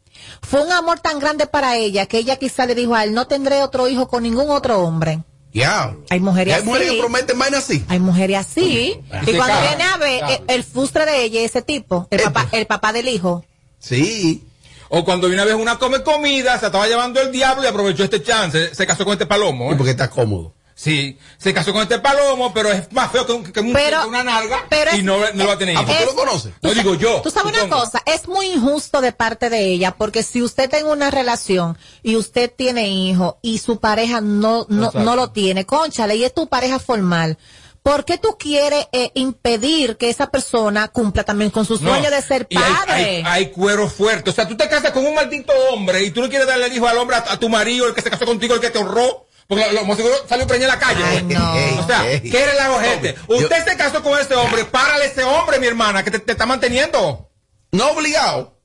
fue un amor tan grande para ella que ella quizá le dijo a él, no tendré otro hijo con ningún otro hombre. Diablo. Hay mujeres Y hay mujeres así. que prometen vainas así. Hay mujeres así. Y cuando viene a ver, el, el frustre de ella, ese tipo, el papá, el papá del hijo. Sí. O cuando vino a ver una come comida, se estaba llevando el diablo y aprovechó este chance, se casó con este palomo. ¿eh? porque está cómodo. Sí, se casó con este palomo, pero es más feo que, un- que un- Pero- que una nalga pero y es- no, no va a tener ¿A poco lo conoce? No digo yo. Tú sabes una cosa, es muy injusto de parte de ella, porque si usted tiene una relación y usted tiene hijo y su pareja no, no, no lo tiene, conchale, y es tu pareja formal. ¿Por qué tú quieres eh, impedir que esa persona cumpla también con su No, sueño de ser y hay- padre? Hay, hay cuero fuerte. O sea, tú te casas con un maldito hombre y tú no quieres darle el hijo al hombre, a, a tu marido, el que se casó contigo, el que te honró. Porque lo, lo más seguro salió preñada en la calle. O sea, ¿qué eres la gente? Usted se casó con ese hombre, párale ese hombre, mi hermana, que te, te está manteniendo. No obligado.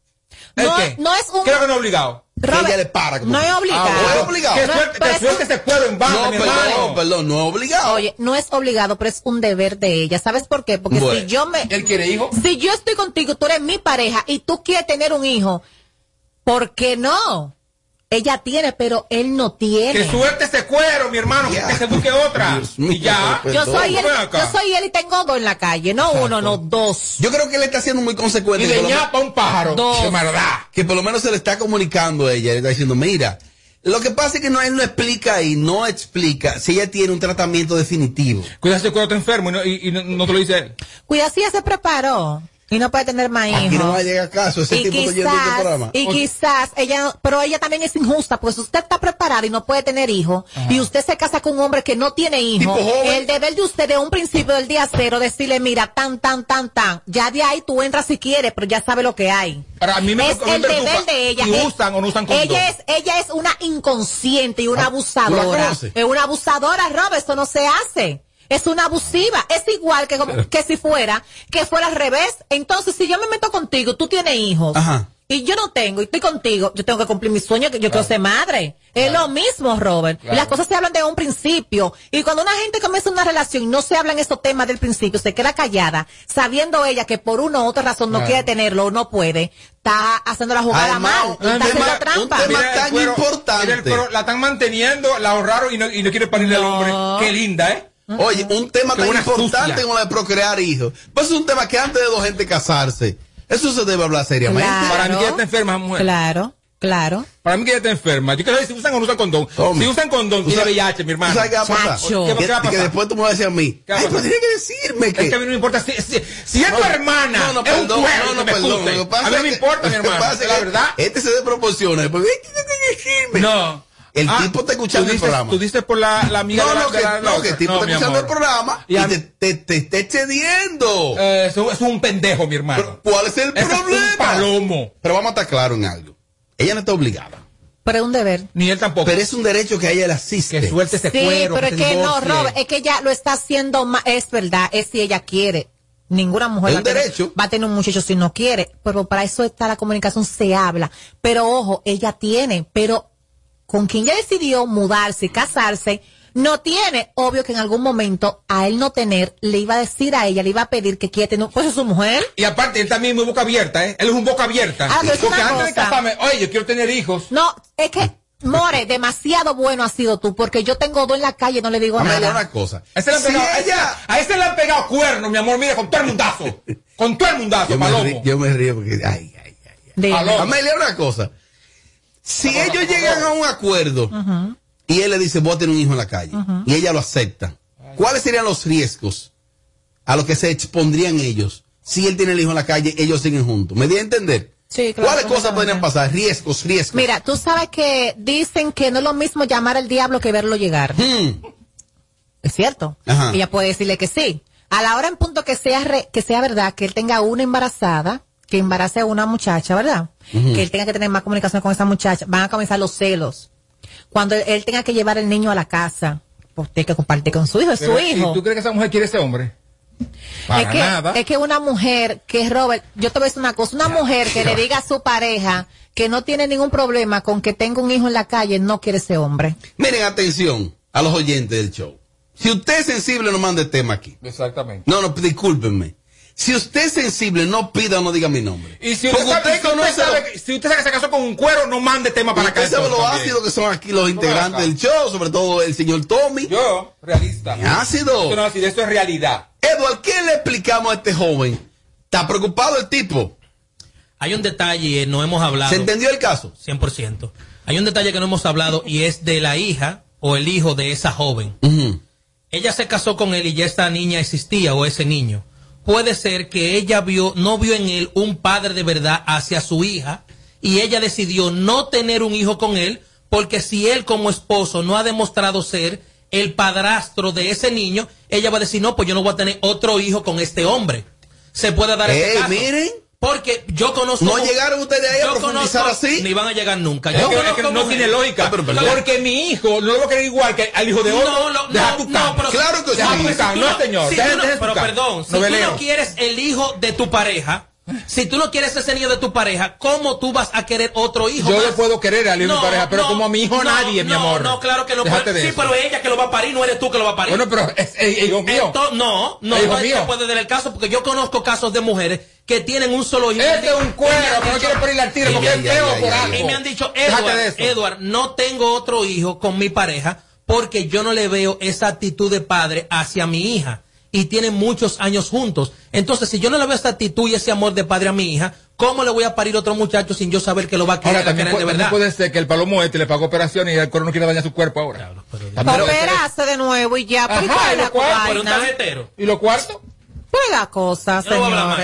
¿El No- qué? no es un- Creo que no obligado. Robert, ella le para. como- no es obligado. Ah, bueno, es obligado. Que No, suelte, que es suelte un- ese cuero en banda, No, mi perdón, hermano. perdón, no es obligado. Oye, no es obligado, pero es un deber de ella. ¿Sabes por qué? Porque Bueno. si yo me... ¿Él quiere hijo? Si yo estoy contigo, tú eres mi pareja y tú quieres tener un hijo, ¿por qué no? Ella tiene, pero él no tiene. Que suelte ese cuero, mi hermano, que- que se busque otra. y ya. Yo soy él, yo soy él y tengo dos en la calle, no uno, no dos. Yo creo que él está siendo muy consecuente. Y que de por lo ñapa un pájaro. Dos. De verdad. que por lo menos se le está comunicando a ella, le está diciendo, mira, lo que pasa es que no, él no explica ahí, no explica si ella tiene un tratamiento definitivo. Cuídate cuando está enfermo y no, y- y no- no te lo dice él. Cuida si ella se preparó y no puede tener más hijos. Aquí no va a llegar caso, ese y tipo está yendo este quizás, programa. y quizás ella, pero ella también es injusta, pues si usted está preparada y no puede tener hijos, y usted se casa con un hombre que no tiene hijos, el deber de usted de un principio del día cero, decirle, mira, tan, tan, tan, tan, ya de ahí tú entras si quieres, pero ya sabe lo que hay. Para mí me es me el deber de ella. si usan o no usan condón. ella es, ella es una inconsciente y una Ah, abusadora. Es una abusadora, Rob, eso no se hace. Es una abusiva. Es igual que, como- que si fuera, que fuera al revés. Entonces, si yo me meto contigo, tú tienes hijos. Ajá. Y yo no tengo, y estoy contigo, yo tengo que cumplir mi sueño, que yo quiero ser madre. Es lo mismo, Robert. Claro. Las cosas se hablan de un principio. Y cuando una gente comienza una relación y no se hablan esos temas del principio, se queda callada, sabiendo ella que por una u otra razón no Claro. quiere tenerlo o no puede, está haciendo la jugada Además, mal, un está tema- haciendo un trampa. tema- Mira tan cuero, importante. mira el cuero, la están manteniendo, la ahorraron y no, y no quiere parirle al hombre. Qué linda, ¿eh? Oye, un tema Qué tan importante sucia. como la de procrear hijos. Pues es un tema que antes de dos gente casarse, eso se debe hablar seriamente. Claro. Para mí que ella está enferma, mujer. Claro, claro. Para mí que ella está enferma. Yo quiero saber si usan o no usan condón. Hombre. Si usan condón, ¿Tú tiene sabes- VIH, mi hermano. ¿Tú sabes qué va a pasar? ¿Qué, Que, qué va a que pasar? después tú me vas a decir a mí, ¿Qué ay, pero pasar? tiene que decirme Es que a que... mí no me importa si, si, si es tu hermana, No, no, es un perdón, cuero no, no, que me perdón. Lo que pasa A mí no me que- importa, mi lo que hermano. pasa es La que verdad. Este se desproporciona. Después, "Ay, tiene que decirme". No. El Ah, tipo está escuchando el programa. Tú dices por la, la amiga No, de la, no, de que, la- no, que el tipo No, está escuchando amor. el programa Y y, a- te, te, te está excediendo. Eh, eso, es un pendejo, mi hermano. Pero, ¿Cuál es el Eso es problema? un palomo. Pero vamos a estar claros en algo. Ella no está obligada. Pero es un deber. Ni él tampoco. Pero es un derecho que a ella le asiste. que suelte ese Sí, cuero. pero que es que no. Robert, es que ella lo está haciendo, ma- es verdad, es si ella quiere. Ninguna mujer va, derecho. va a tener un muchacho si no quiere, pero para eso está la comunicación, se habla. Pero ojo, ella tiene, pero con quien ya decidió mudarse y casarse, no tiene, obvio que en algún momento a él no tener, le iba a decir a ella, le iba a pedir que quiere tener, pues es su mujer. Y aparte, él también es muy boca abierta, ¿eh? Él es un boca abierta. Ah, pero es Porque una antes de cosa. casarme, oye, yo quiero tener hijos. No, es que, More, demasiado bueno has sido tú, porque yo tengo dos en la calle y no le digo Amelia, nada. una cosa. A ese le han pegado, a ese- a ese le han pegado cuernos, mi amor, mira, con todo el mundazo. con todo el mundazo, Yo me, río, yo me río porque. Ay, ay, ay. Aló. Amelia, una cosa. Si ellos llegan a un acuerdo y él le dice, voy a tener un hijo en la calle, y ella lo acepta, ¿cuáles serían los riesgos a los que se expondrían ellos si él tiene el hijo en la calle, ellos siguen juntos? ¿Me di a entender? Sí, claro, ¿Cuáles cosas podrían pasar? Riesgos, riesgos. Mira, tú sabes que dicen que no es lo mismo llamar al diablo que verlo llegar. Hmm. Es cierto. Ajá. Ella puede decirle que sí. A la hora en punto que sea re- que sea verdad que él tenga una embarazada, que embarace a una muchacha, ¿verdad? Que él tenga que tener más comunicación con esa muchacha, van a comenzar los celos. Cuando él, él tenga que llevar el niño a la casa, pues tiene que compartir con su hijo, es su ¿y hijo. ¿Tú crees que esa mujer quiere ese hombre? Para es que, nada. es que una mujer que Robert, yo te voy a decir una cosa, una mujer que le diga a su pareja que no tiene ningún problema con que tenga un hijo en la calle, no quiere ese hombre. Miren, atención a los oyentes del show. Si usted es sensible, no mande tema aquí. Exactamente. No, no, discúlpenme. Si usted es sensible, no pida o no diga mi nombre. Y si usted, Porque sabe, usted si, usted conoce sabe lo- que, si usted sabe que se casó con un cuero, no mande tema para acá. Usted sabe lo también. ácido que son aquí los integrantes del show, sobre todo el señor Tommy. Yo, realista. Ácido. Esto no es ácido, esto es realidad. Edward, ¿qué le explicamos a este joven? ¿Está preocupado el tipo? Hay un detalle, no hemos hablado. ¿Se entendió el caso? 100%. Hay un detalle que no hemos hablado y es de la hija o el hijo de esa joven. Ella se casó con él y ya esta niña existía o ese niño. Puede ser que ella vio, no vio en él un padre de verdad hacia su hija y ella decidió no tener un hijo con él porque si él como esposo no ha demostrado ser el padrastro de ese niño, ella va a decir, no, pues yo no voy a tener otro hijo con este hombre. Se puede dar ese Ey, caso. miren. Porque yo conozco... ¿No llegaron ustedes ahí a yo profundizar conozco- así? Ni van a llegar nunca. Es Yo es que conozco no tiene lógica. porque mi hijo no lo va a querer igual que al hijo de otro. No, no, Deja no, tu no, pero- Claro que Deja sí. tu cama. No, señor. Si Deja- tú no- deja pero perdón, si Novelero. tú no quieres el hijo de tu pareja, si tú no quieres ese niño de tu pareja, ¿cómo tú vas a querer otro hijo? Yo más? le puedo querer al hijo de mi No, pareja, pero no, como a mi hijo no, nadie, mi no, amor. No, claro que no. De sí, eso. pero ella que lo va a parir, no eres tú que lo va a parir. Bueno, pero es, es hijo mío. No, no, Es hijo no mío. puede dar el caso porque yo conozco casos de mujeres que tienen un solo hijo. Este es un cuero, que no quiere parirle al tiro y porque me- es feo por algo. Y me han dicho, Edward. Edward, no tengo otro hijo con mi pareja porque yo no le veo esa actitud de padre hacia mi hija. Y tienen muchos años juntos. Entonces, si yo no le veo esa actitud y ese amor de padre a mi hija, ¿cómo le voy a parir otro muchacho sin yo saber que lo va a querer, Ahora también, a querer puede, de también verdad? puede ser que el palomo este le pagó operación y el cuero no quiere dañar su cuerpo ahora. También puede ser eso. Operaste de nuevo y ya. ¿Por Ajá, qué y lo vaina? pero un tarjetero. ¿Y lo cuarto? Pues la cosa, Yo no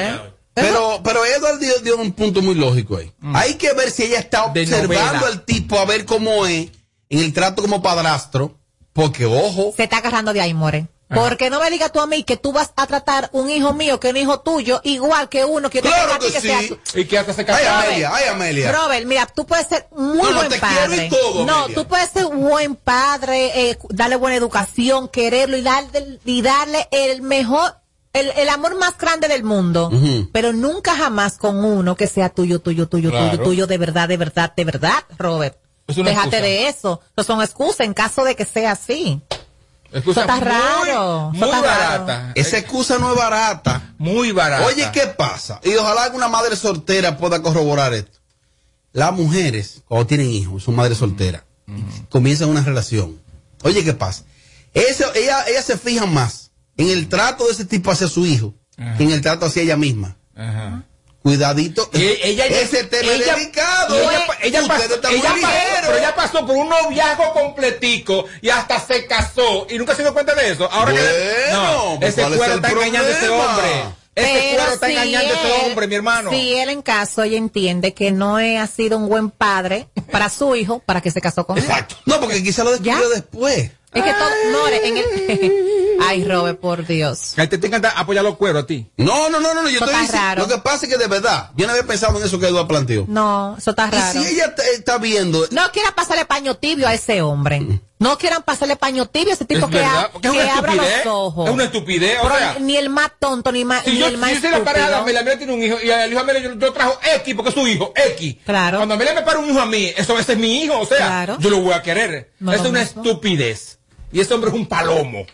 Pero, pero Edward dio, dio un punto muy lógico ahí. Hay que ver si ella está observando al tipo a ver cómo es en el trato como padrastro. Porque, ojo, Se está agarrando de ahí, More. Porque no me digas tú a mí que tú vas a tratar un hijo mío que un hijo tuyo igual que uno que yo te Claro ti que que sea sí. tu- Y que hasta se ay. Amelia, ay Amelia. Robert, mira, tú puedes ser muy No, no, buen te quiero padre. y todo, no, Amelia. tú puedes ser un buen padre, eh, darle buena educación, quererlo y darle, y darle el mejor, el, el amor más grande del mundo. Pero nunca jamás con uno que sea tuyo, tuyo, tuyo, Claro. tuyo, tuyo, de verdad, de verdad, de verdad, Robert. Es una Déjate excusa. de eso. No son excusas en caso de que sea así. Excusa Eso está muy- raro, Muy, raro. barata. esa excusa no es barata. Muy barata. Oye, ¿qué pasa? Y ojalá alguna madre soltera pueda corroborar esto. Las mujeres, cuando tienen hijos, son madres solteras, comienzan una relación. Oye, ¿qué pasa? Eso, ella, ella se fija más en el trato de ese tipo hacia su hijo que en el trato hacia ella misma. Ajá. Cuidadito. Ella, ese tema ella- es delicado. Ella, ella pasó, pero ella pasó por un noviazgo completico y hasta se casó y nunca se dio cuenta de eso. Ahora que Bueno, no, pues, ese ¿cuál es cuero está engañando a ese hombre. Ese Pero cuero está si engañando a ese hombre, mi hermano. Si él en caso ella entiende que no he- ha sido un buen padre para su hijo, para que se casó con él. Exacto. No, porque quizá lo descubrió después. Es que todo, More, en el, ay, Robert, por Dios. A ti te encanta apoyar los cueros a ti. No, no, no, no, no, yo Eso estoy diciendo. raro. Lo que pasa es que de verdad, yo no había pensado en eso que Eduardo planteó. No, eso está Y raro. si ella te- está viendo. No quieran pasarle paño tibio a ese hombre. No quieran pasarle paño tibio a ese tipo Es que, abra los ojos. Es una estupidez, o Pero sea. ni el más tonto, ni, más, Si ni yo, el más si yo soy la pareja de. Amelia, Amelia tiene un hijo y el hijo Amelia yo, yo trajo X porque es su hijo, X. Claro. Cuando Amelia me para un hijo a mí, eso ese es mi hijo, o sea, Claro. yo lo voy a querer. No es una mismo. estupidez. Y ese hombre es un palomo.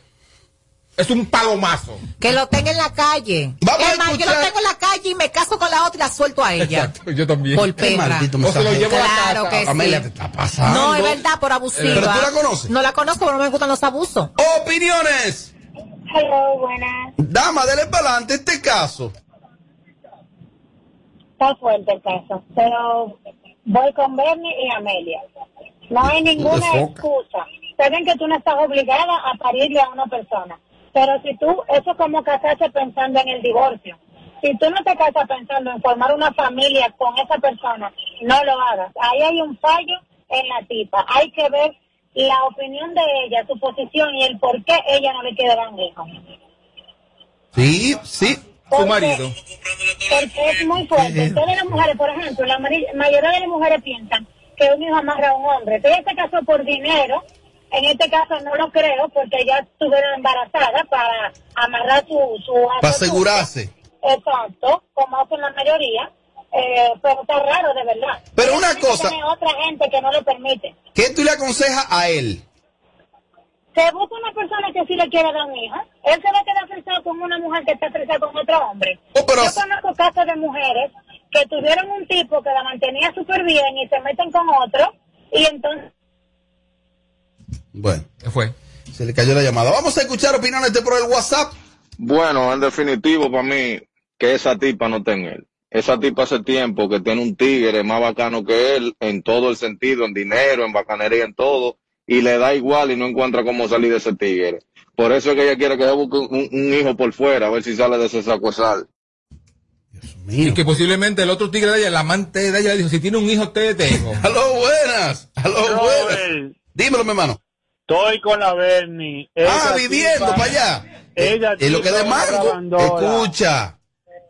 Es un palomazo. Que lo tenga en la calle. Vamos a es más, yo lo escuchar- tengo en la calle y me caso con la otra y la suelto a ella. Exacto, yo también. Por perra. maldito O se lo llevo a la Claro casa. que sí. Amelia, te está pasando. No, es verdad, por abusiva. ¿Pero tú la conoces? No la conozco, pero no me gustan los abusos. Opiniones. Hello, buenas. Dama, dele para adelante este caso. Está fuerte el caso, pero voy con Bernie y Amelia. No hay ninguna excusa. Saben que tú no estás obligada a parirle a una persona, pero si tú, eso es como casarse pensando en el divorcio. Si tú no te casas pensando en formar una familia con esa persona, no lo hagas. Ahí hay un fallo en la tipa. Hay que ver la opinión de ella, su posición y el por qué ella no le quiere dar un hijo. Sí, sí. Su Porque- marido. Porque es muy fuerte. Todas las mujeres, por ejemplo, la mayoría de las mujeres piensan que un hijo amarra a un hombre. Ella se casó por dinero, en este caso no lo creo, porque ella estuvieron embarazada para amarrar su... su Para asegurarse. Exacto, como hacen la mayoría. Eh, pero está raro, de verdad. Pero una tiene cosa- tener otra gente que no lo permite. ¿Qué tú le aconsejas a él? Se busca una persona que sí le quiere dar un hijo. Él se va a quedar frisado con una mujer que está frisada con otro hombre. Oh, pero- Yo conozco casos de mujeres que tuvieron un tipo que la mantenía súper bien y se meten con otro y entonces Bueno, ¿Qué fue? se le cayó la llamada. Vamos a escuchar opiniones de por el WhatsApp. Bueno, en definitivo, para mí, que esa tipa no en él. Esa tipa hace tiempo que tiene un tigre más bacano que él en todo el sentido, en dinero, en bacanería, en todo, y le da igual y no encuentra cómo salir de ese tigre. Por eso es que ella quiere que se busque un, un hijo por fuera, a ver si sale de ese saco de sal. Y que posiblemente el otro tigre de ella, el amante de ella, le dijo, si tiene un hijo, te tengo. Aló, buenas. Aló, buenas. Dímelo, mi hermano. Estoy con la Bernie. Ah, viviendo para allá. Ella Es lo que de mango. Escucha.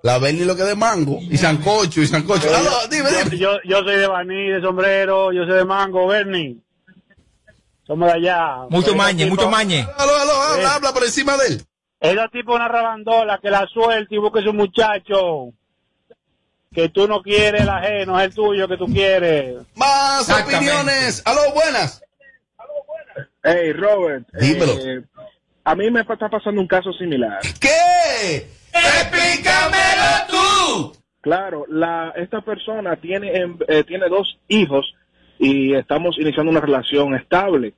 La Bernie lo que de mango. Y sancocho, y sancocho. Dime, dime. Yo, yo soy de Baní, de sombrero, yo soy de mango, Bernie. Somos de allá. Mucho mañe, tipo- mucho mañe. Aló, aló, habla, Eh. habla por encima de él. Ella tipo una rabandola que la suelte y busque su muchacho. Que tú no quieres el ajeno, es el tuyo que tú quieres. Más opiniones. Aló, buenas. Hey, Robert. Dímelo. eh, a mí me está pasando un caso similar. ¿Qué? ¡Explícamelo tú! Claro, la, esta persona tiene, em, eh, tiene dos hijos y estamos iniciando una relación estable.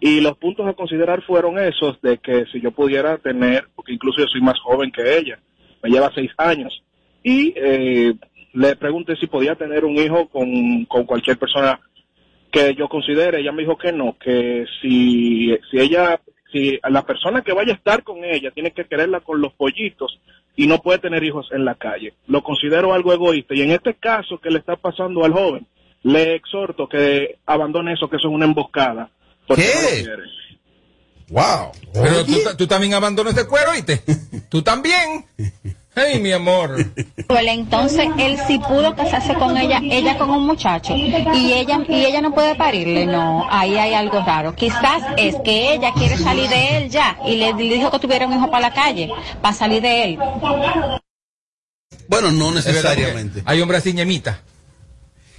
Y los puntos a considerar fueron esos de que si yo pudiera tener, porque incluso yo soy más joven que ella, me lleva seis años, y eh, le pregunté si podía tener un hijo con, con cualquier persona que yo considere. Ella me dijo que no, que si, si ella, si la persona que vaya a estar con ella tiene que quererla con los pollitos y no puede tener hijos en la calle. Lo considero algo egoísta. Y en este caso que le está pasando al joven, le exhorto que abandone eso, que eso es una emboscada. porque no lo. Wow. Pero tú, tú también abandonas de cuero, ¿oíste? Tú también. Hey, mi amor. Entonces él sí pudo casarse con ella, ella con un muchacho y ella y ella no puede parirle, no, ahí hay algo raro. Quizás es que ella quiere salir de él ya y le dijo que tuviera un hijo para la calle, para salir de él. Bueno, no necesariamente. Hay hombres así ñemita.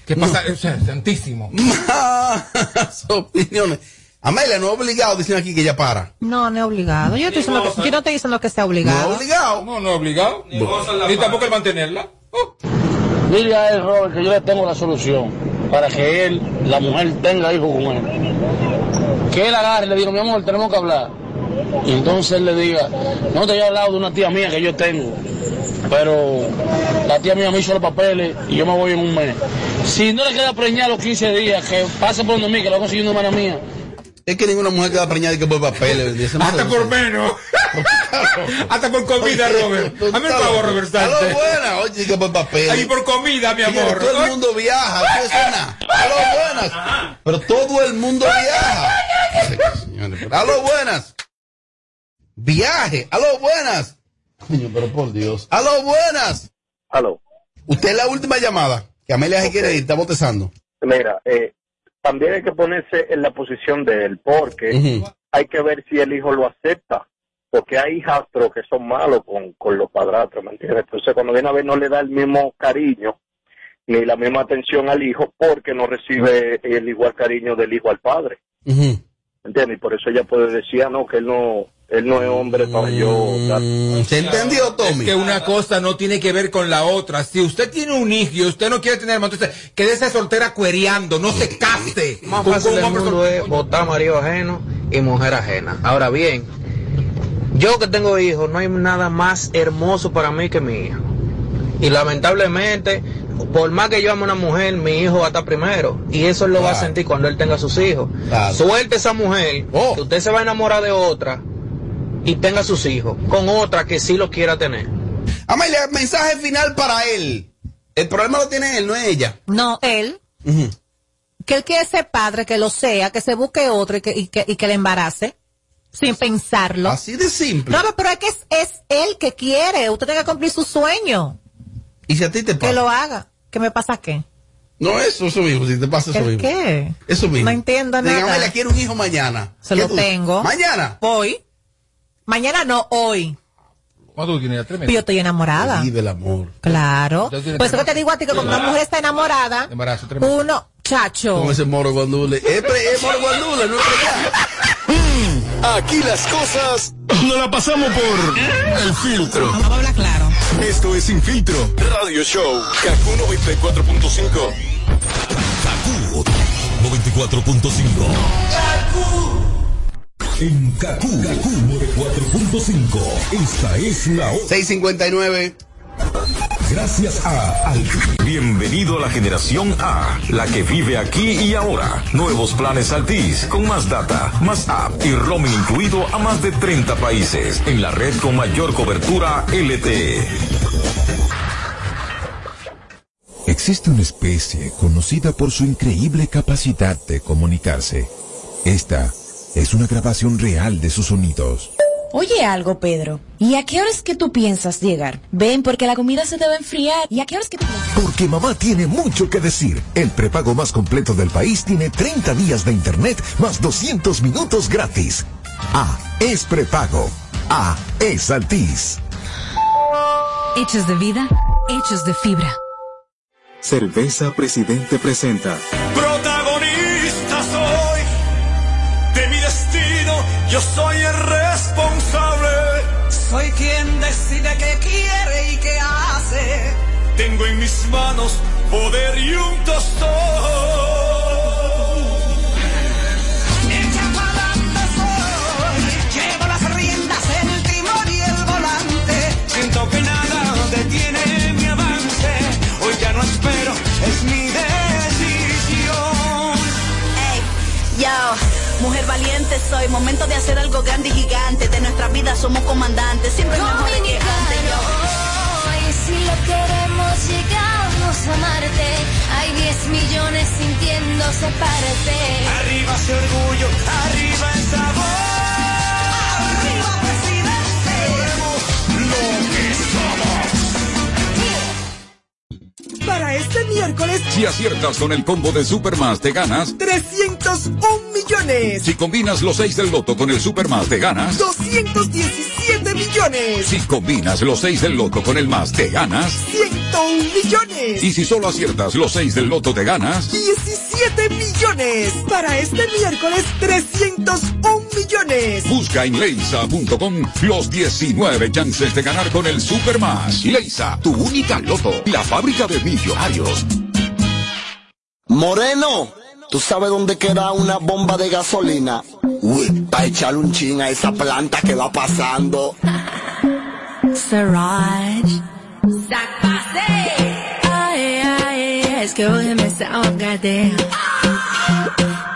¿Qué pasa? O sea, santísimo. Más opiniones. Amelia, no es obligado, dicen aquí que ella para. No, no es obligado. Yo, estoy diciendo que, yo no estoy diciendo que sea obligado. obligado. No, no es obligado. Ni tampoco el mantenerla. Dile a él, Robert, que yo le tengo la solución para que él, la mujer, tenga hijos con él. Que él agarre y le diga, mi amor, tenemos que hablar. Y entonces él le diga, no te he hablado de una tía mía que yo tengo, pero la tía mía me hizo los papeles y yo me voy en un mes. Si no le queda preñada los 15 días, que pase por donde mí, que lo va a conseguir una hermana mía. Es que ninguna mujer queda preñada y que por papeles. Hasta por menos. Hasta por comida, Robert. Hazme el favor, Robert Aló, Sánchez. buenas. Oye, que por papeles. Ahí por comida, mi amor. Todo el mundo viaja. ¿qué suena? Aló, buenas. Pero todo el mundo viaja. Pero- Aló, buenas. Viaje. Aló, buenas. Coño, pero por Dios. Aló, buenas. Aló. Usted es la última llamada. Que Amelia se quiere ir, está botezando. Mira, eh, también hay que ponerse en la posición de él, porque hay que ver si el hijo lo acepta. Porque hay hijastros que son malos con, con los padrastros, ¿me entiendes? Entonces, cuando viene a ver, no le da el mismo cariño ni la misma atención al hijo, porque no recibe el igual cariño del hijo al padre. ¿Me entiendes? Y por eso ella puede decir, ah, no, que él no, él no es hombre para yo dar. ¿Se entendió, Tommy? Es que una cosa no tiene que ver con la otra. Si usted tiene un hijo y usted no quiere tener hermano, entonces quédese soltera cuereando, no se case. más fácil del mundo es votar marido ajeno y mujer ajena. Ahora bien, yo que tengo hijos, no hay nada más hermoso para mí que mi hija. Y lamentablemente, por más que yo ame a una mujer, mi hijo va a estar primero. Y eso él lo va a sentir cuando él tenga sus hijos. Claro. Suelte esa mujer, que usted se va a enamorar de otra y tenga sus hijos, con otra que sí lo quiera tener. Amelia, mensaje final para él. El problema lo tiene él, no es ella. No, él. Que él quiere ser padre, que lo sea, que se busque otro y que, y que, y que le embarace. Sin pensarlo. Así de simple. No, pero es que es, es él que quiere. Usted tiene que cumplir su sueño. Y si a ti te Que pasa. lo haga. ¿Qué me pasa qué? No, eso, eso mismo, si te pasa eso ¿El mismo. qué? Eso mismo. No entiendo Diga, nada. Amelia, quiero un hijo mañana. Se ¿Qué lo tú? tengo. ¿Mañana? Hoy. Mañana no, hoy. ¿Cuánto tú tienes? ¿Tres Pero meses? yo estoy enamorada. Vive el amor. Claro. Ya Por eso tres que te digo a ti que cuando una mujer está enamorada, Embarazo, tres meses. uno, chacho. Como ese moro guandule. Es, pre- es moro guandule, no es. Aquí las cosas no la pasamos por el filtro. Vamos a hablar claro. Esto es Sin Filtro Radio Show. Kaku 94.5. Kaku 94.5. En Kaku, Kaku 4.5. Esta es la hora. 659. gracias a Altis. Bienvenido a la generación A, la que vive aquí y ahora. Nuevos planes Altis, con más data, más app y roaming incluido a más de 30 países, en la red con mayor cobertura LTE. Existe una especie conocida por su increíble capacidad de comunicarse. Esta es una grabación real de sus sonidos. Oye algo, Pedro. ¿Y a qué hora es que tú piensas llegar? Ven, porque la comida se debe enfriar. ¿Y a qué hora es que tú piensas? Porque mamá tiene mucho que decir. El prepago más completo del país tiene 30 días de internet más 200 minutos gratis. A es prepago. A es Altis. Hechos de vida, hechos de fibra. Cerveza Presidente presenta. Yo soy el responsable. Soy quien decide qué quiere y qué hace. Tengo en mis manos poder y un tostón. Echa pa'lante soy, llevo las riendas, el timón y el volante. Siento que nada detiene mi avance. Hoy ya no espero, es mi decisión. Ey, yo, mujer valiente soy, momento de hacer algo grande y gigante. De nuestra vida somos comandantes, siempre mejor que antes. Yo, Y si lo queremos, llegamos a Marte. Hay 10 millones sintiéndose parte. Arriba ese orgullo, arriba el sabor. Para este miércoles, Si aciertas con el combo de Supermas, te ganas. 301 millones. Si combinas los 6 del loto con el Supermas, te ganas. 217 millones. Si combinas los 6 del loto con el más, te ganas. 101 millones. Y si solo aciertas los 6 del loto, te ganas. 17 millones. Para este miércoles, 301 millones. Busca en leisa.com los 19 chances de ganar con el Supermas. Leisa, tu única loto. La fábrica de millonarios. Moreno, ¿tú sabes dónde queda una bomba de gasolina? Uy, para echarle un chin a esa planta que va pasando. Siraj. Ay, ay, es que hoy me desahogate.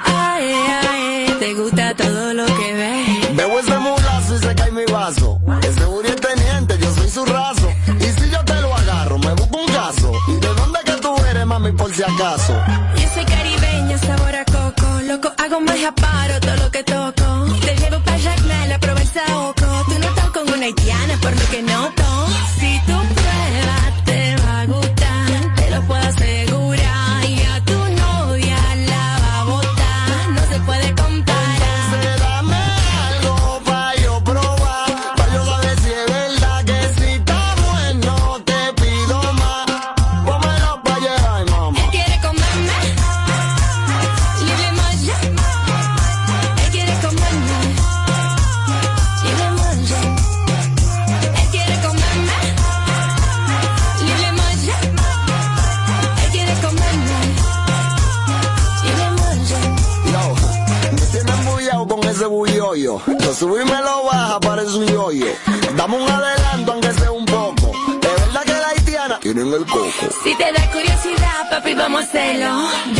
Ay, ay, te gusta todo lo que ves. Veo ese mulazo y se cae mi vaso. Ese Uri es teniente, yo soy su raso. Y si yo te lo agarro, me busco un caso. ¿Y de dónde que tú eres, mami, por si acaso? Yo soy caribeña, sabor a coco. Loco, hago magia, paro vamos a hacerlo.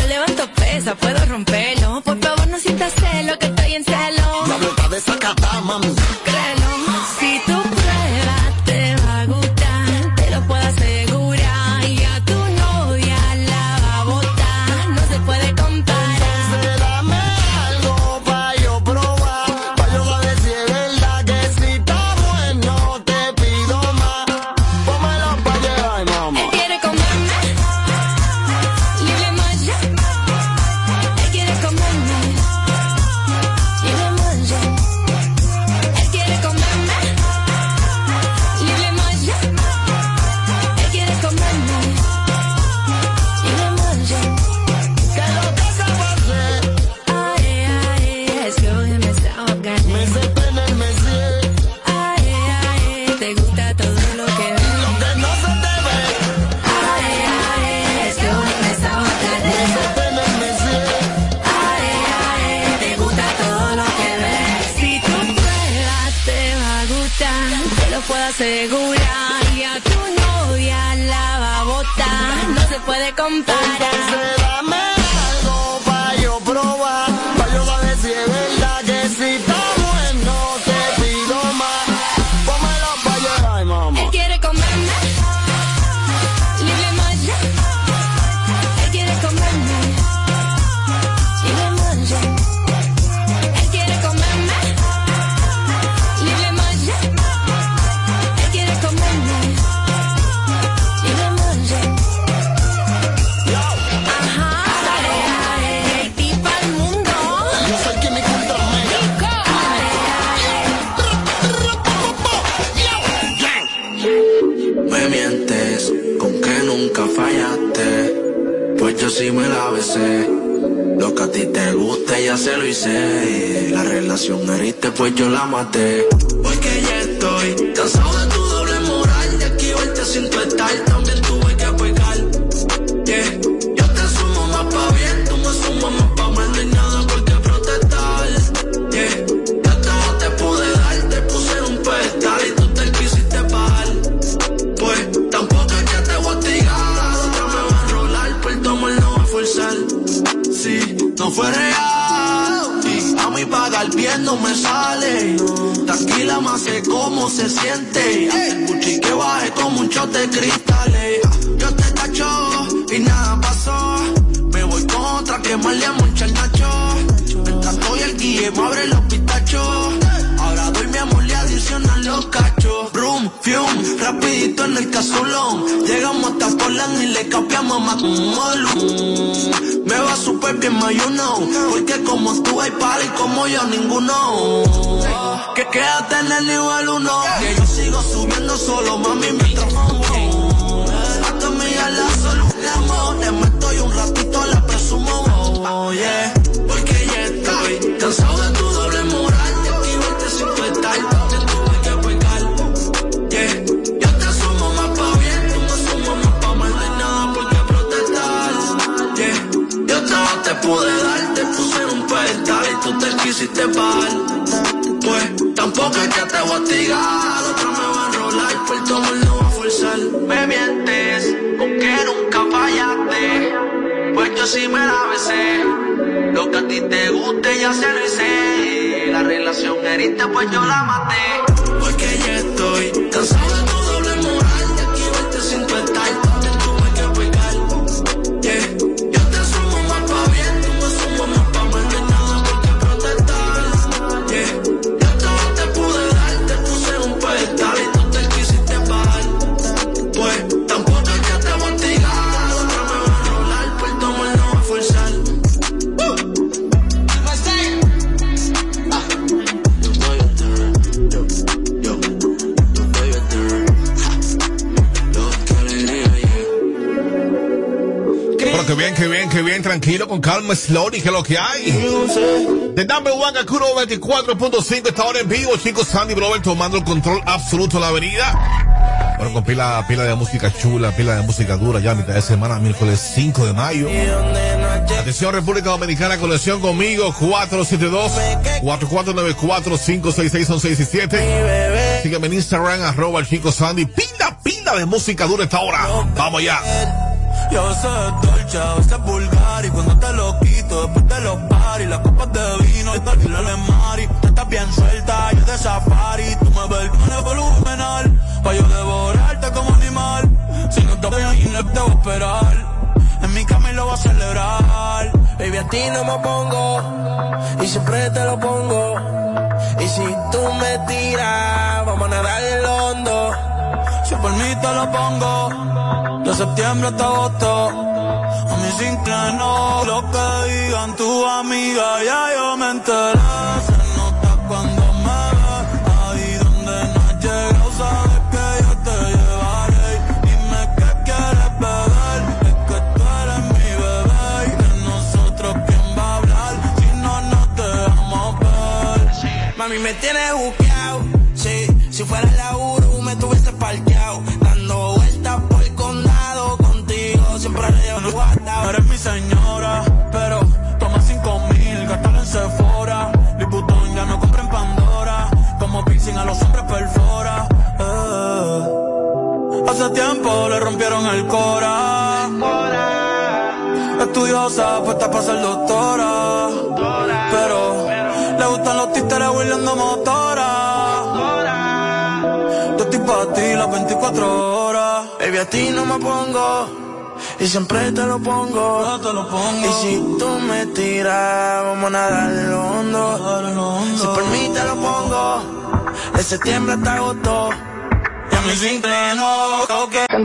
Sé cómo se siente. El Gucci que baje como un shot de cristales. Yo te tacho y nada pasó. Me voy con otra que más le mucho el. Mientras estoy el guille, me abre los pitachos. Ahora doy mi amor, le adicionan los cachos. Brum, fium, rapidito en el casulón. Llegamos hasta Portland y le más un molu. Me va súper bien, ma, you know. Porque como tú hay y como yo ninguno. Que quédate en el nivel uno. Que yo sigo subiendo solo, mami, mientras fumo. A tu amiga la. Le meto y un ratito la presumo. Oh, yeah. Cansado de tu doble moral. De aquí verte sin estar. También tuve que pecar. Yeah. Yo te sumo más pa' bien. Tú me sumas más pa' mal. No hay nada por qué protestar. Yeah. Yo todo te pude dar. Te puse en un pedestal y tú te quisiste pagar. Pues tampoco es que te voy a tirar. Otra me va a enrolar. Por tomar no yo sí me la besé. Lo que a ti te guste ya se lo hice. La relación heriste, pues yo la maté. Porque ya estoy cansado de tu que bien, tranquilo, con calma, slowly, que lo que hay. The number one Kakuro 24.5 está ahora en vivo, chicos. Sandy Brover tomando el control absoluto de la avenida. Bueno, con pila, pila de música chula, pila de música dura, ya mitad de semana, miércoles 5 de mayo. Atención, República Dominicana, conexión conmigo, 472-4494-566-167. Sígueme en Instagram, arroba el chico Sandy. Pila, pila de música dura esta hora. Vamos ya. Yo sé dolce, a veces vulgar y cuando te lo quito después de los paris, las copas de vino y tal y la mari, tú estás bien suelta, yo de safari, tú me ves con el volumenal, pa' yo devorarte como animal, si no te voy a ir, te voy a esperar, en mi cama y lo voy a celebrar, baby a ti no me pongo, y siempre te lo pongo, y si tú me tiras, vamos a nadar el hondo, si por mí te lo pongo, de septiembre hasta agosto. A mí sin no lo que digan tu amiga, ya yo me enteré. Se nota cuando me ves, ahí donde no has llegado, sabes que yo te llevaré. Dime qué quieres beber, es que tú eres mi bebé. Y de nosotros, ¿quién va a hablar si no nos dejamos ver? Mami, me tienes buqueado. Rompieron el cora. estudiosa, puesta para ser doctora. Pero le gustan los títeres huirleando motora. Yo estoy para ti las 24 horas. Baby, a ti no me pongo. Y siempre te lo pongo. Y si tú me tiras, vamos a nadar en lo hondo. Si por mí te lo pongo. De septiembre hasta agosto. Y a mí sin.